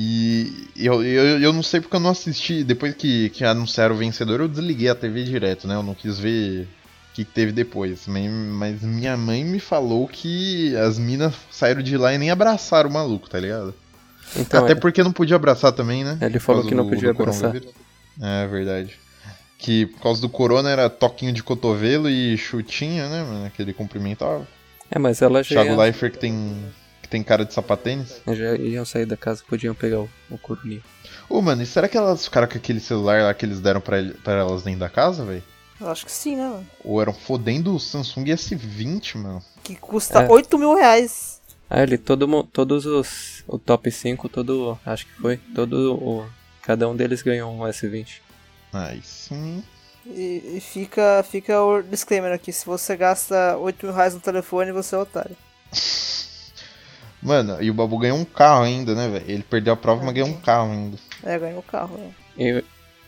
E eu, eu, eu não sei porque eu não assisti. Depois que, que anunciaram o vencedor, eu desliguei a TV direto, né? Eu não quis ver o que teve depois. Mas, minha mãe me falou que as minas saíram de lá e nem abraçaram o maluco, tá ligado? Então, Até é, porque não podia abraçar também, né? Ele falou que não do- podia do abraçar. É verdade. Que por causa do corona era toquinho de cotovelo e chutinha, né, mano? Que ele cumprimentava. é, mas ela já, Thiago ia, Leifert que tem, que tem cara de sapatênis. já iam sair da casa, podiam pegar o, o coroninho. Ô, mano, e será que elas ficaram com aquele celular lá que eles deram pra, ele- pra elas dentro da casa, velho? Eu acho que sim, né, mano? Ou eram fodendo o Samsung S20, mano? Que custa É. 8 mil reais. Ah, ele, todo, todos os, o top 5, todo, acho que foi, todo o, cada um deles ganhou um S20. Aí sim. E, e fica, fica o disclaimer aqui: se você gasta 8 mil reais no telefone, você é otário. Mano, e o Babu ganhou um carro ainda, né, velho? Ele perdeu a prova, mas ganhou um carro ainda. É, ganhou o carro, velho. E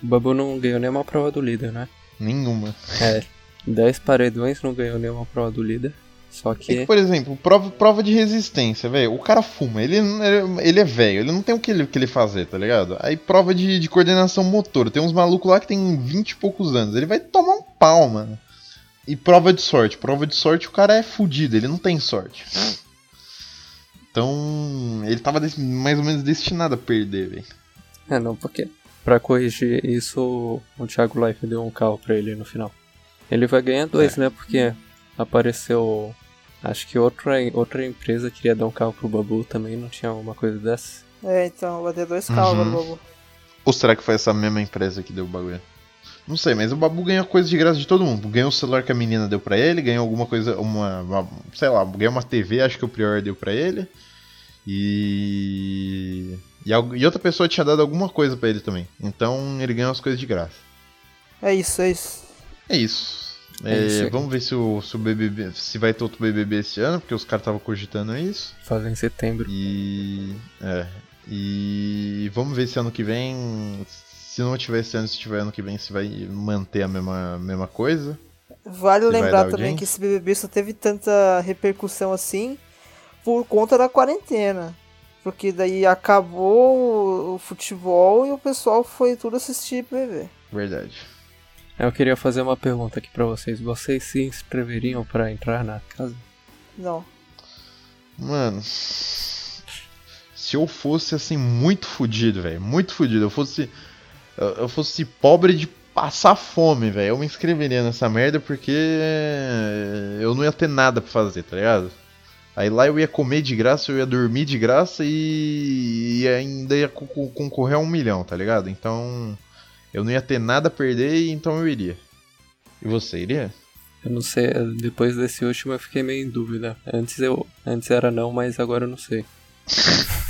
O Babu não ganhou nenhuma prova do líder, né? Nenhuma. É, 10 paredões não ganhou nenhuma prova do líder. Só É que, por exemplo, prova, prova de resistência, velho. O cara fuma, ele, ele é velho, ele não tem o que ele, que ele fazer, tá ligado? Aí prova de, de coordenação motor, tem uns malucos lá que tem 20 e poucos anos, ele vai tomar um pau, mano. E prova de sorte, prova de sorte o cara é fudido, ele não tem sorte. Então, ele tava mais ou menos destinado a perder, velho. É, não, porque. Pra corrigir isso, o Thiago Life deu um carro pra ele no final. Ele vai ganhar dois, né? Porque apareceu. Acho que outra, outra empresa queria dar um carro pro Babu também, não tinha uma coisa dessa. É, então, vai ter dois carros Uhum. agora, Babu. Ou será que foi essa mesma empresa que deu o bagulho? Não sei, mas o Babu ganhou coisa de graça de todo mundo. Ganhou o celular que a menina deu pra ele, ganhou alguma coisa, uma, uma- sei lá, ganhou uma TV, acho que o Prior deu pra ele. E e, e outra pessoa tinha dado alguma coisa pra ele também. Então ele ganhou as coisas de graça. É isso, é isso. É isso. É É, vamos ver se o, se o BBB, se vai ter outro BBB esse ano, porque os caras estavam cogitando isso. Fazer em setembro. E. É. E vamos ver se ano que vem. Se não tiver esse ano, se tiver ano que vem, se vai manter a mesma, mesma coisa. Vale lembrar também audiência? que esse BBB só teve tanta repercussão assim por conta da quarentena. Porque daí acabou o futebol e o pessoal foi tudo assistir BBB. Verdade. Eu queria fazer uma pergunta aqui pra vocês. Vocês se inscreveriam pra entrar na casa? Não. Mano. Se eu fosse assim, muito fudido, velho. Muito fudido. Eu fosse. Eu, fosse pobre de passar fome, velho. Eu me inscreveria nessa merda porque eu não ia ter nada pra fazer, tá ligado? Aí lá eu ia comer de graça, eu ia dormir de graça e, e ainda ia co- co- concorrer a um milhão, tá ligado? Então eu não ia ter nada a perder, então eu iria. E você iria? Eu não sei, depois desse último eu fiquei meio em dúvida. Antes eu. Antes era não, mas agora eu não sei. *laughs*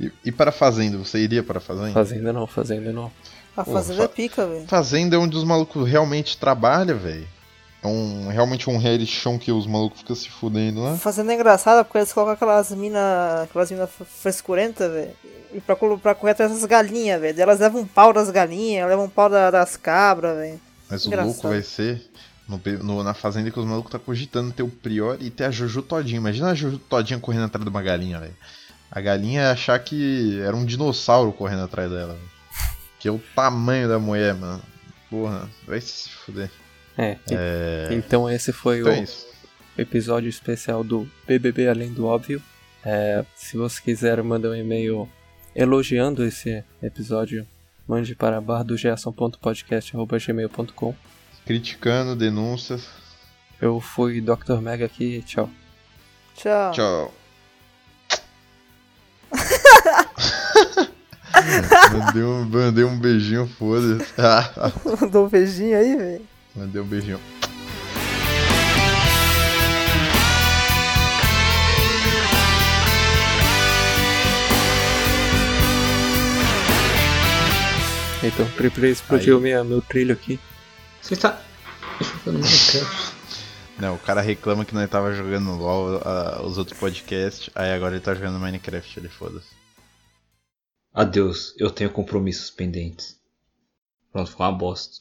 E, e para a Fazenda, você iria para a Fazenda? Fazenda não, fazenda não. A Pô, fazenda fa- é pica, velho. Fazenda é onde os malucos realmente trabalham, velho. É um, realmente um reality show que os malucos ficam se fudendo lá. Fazenda é engraçada porque eles colocam aquelas mina. aquelas mina frescurentas, velho. E pra, pra correr atrás das galinhas, velho. Elas levam um pau das galinhas, levam um pau da- das cabras, velho. Mas o Engraçado. louco vai ser no, no- na Fazenda que os malucos tá cogitando ter o Prior e ter a Juju Todinha. Imagina a Juju Todinha correndo atrás de uma galinha, velho. A galinha ia achar que era um dinossauro correndo atrás dela, velho. Que é o tamanho da mulher, mano. Porra, vai se fuder. É. É. Então esse foi Então o é isso. episódio especial do BBB Além do Óbvio. É, se você quiser mandar um e-mail elogiando esse episódio, mande para bardogerson.podcast.gmail.com Criticando, denúncias. Eu fui Dr. Mega aqui, tchau. Tchau. Tchau. *laughs* mandei, um, mandei um beijinho, foda-se. *laughs* Mandou um beijinho aí, velho. Mandei um beijinho. Então, Priplay explodiu minha, meu trilho aqui. Você tá *laughs* jogando Minecraft? Não, o cara reclama que nós tava jogando LOL, ah, os outros podcasts, aí agora ele tá jogando Minecraft, ele foda-se. Adeus, eu tenho compromissos pendentes. Pronto, foi uma bosta.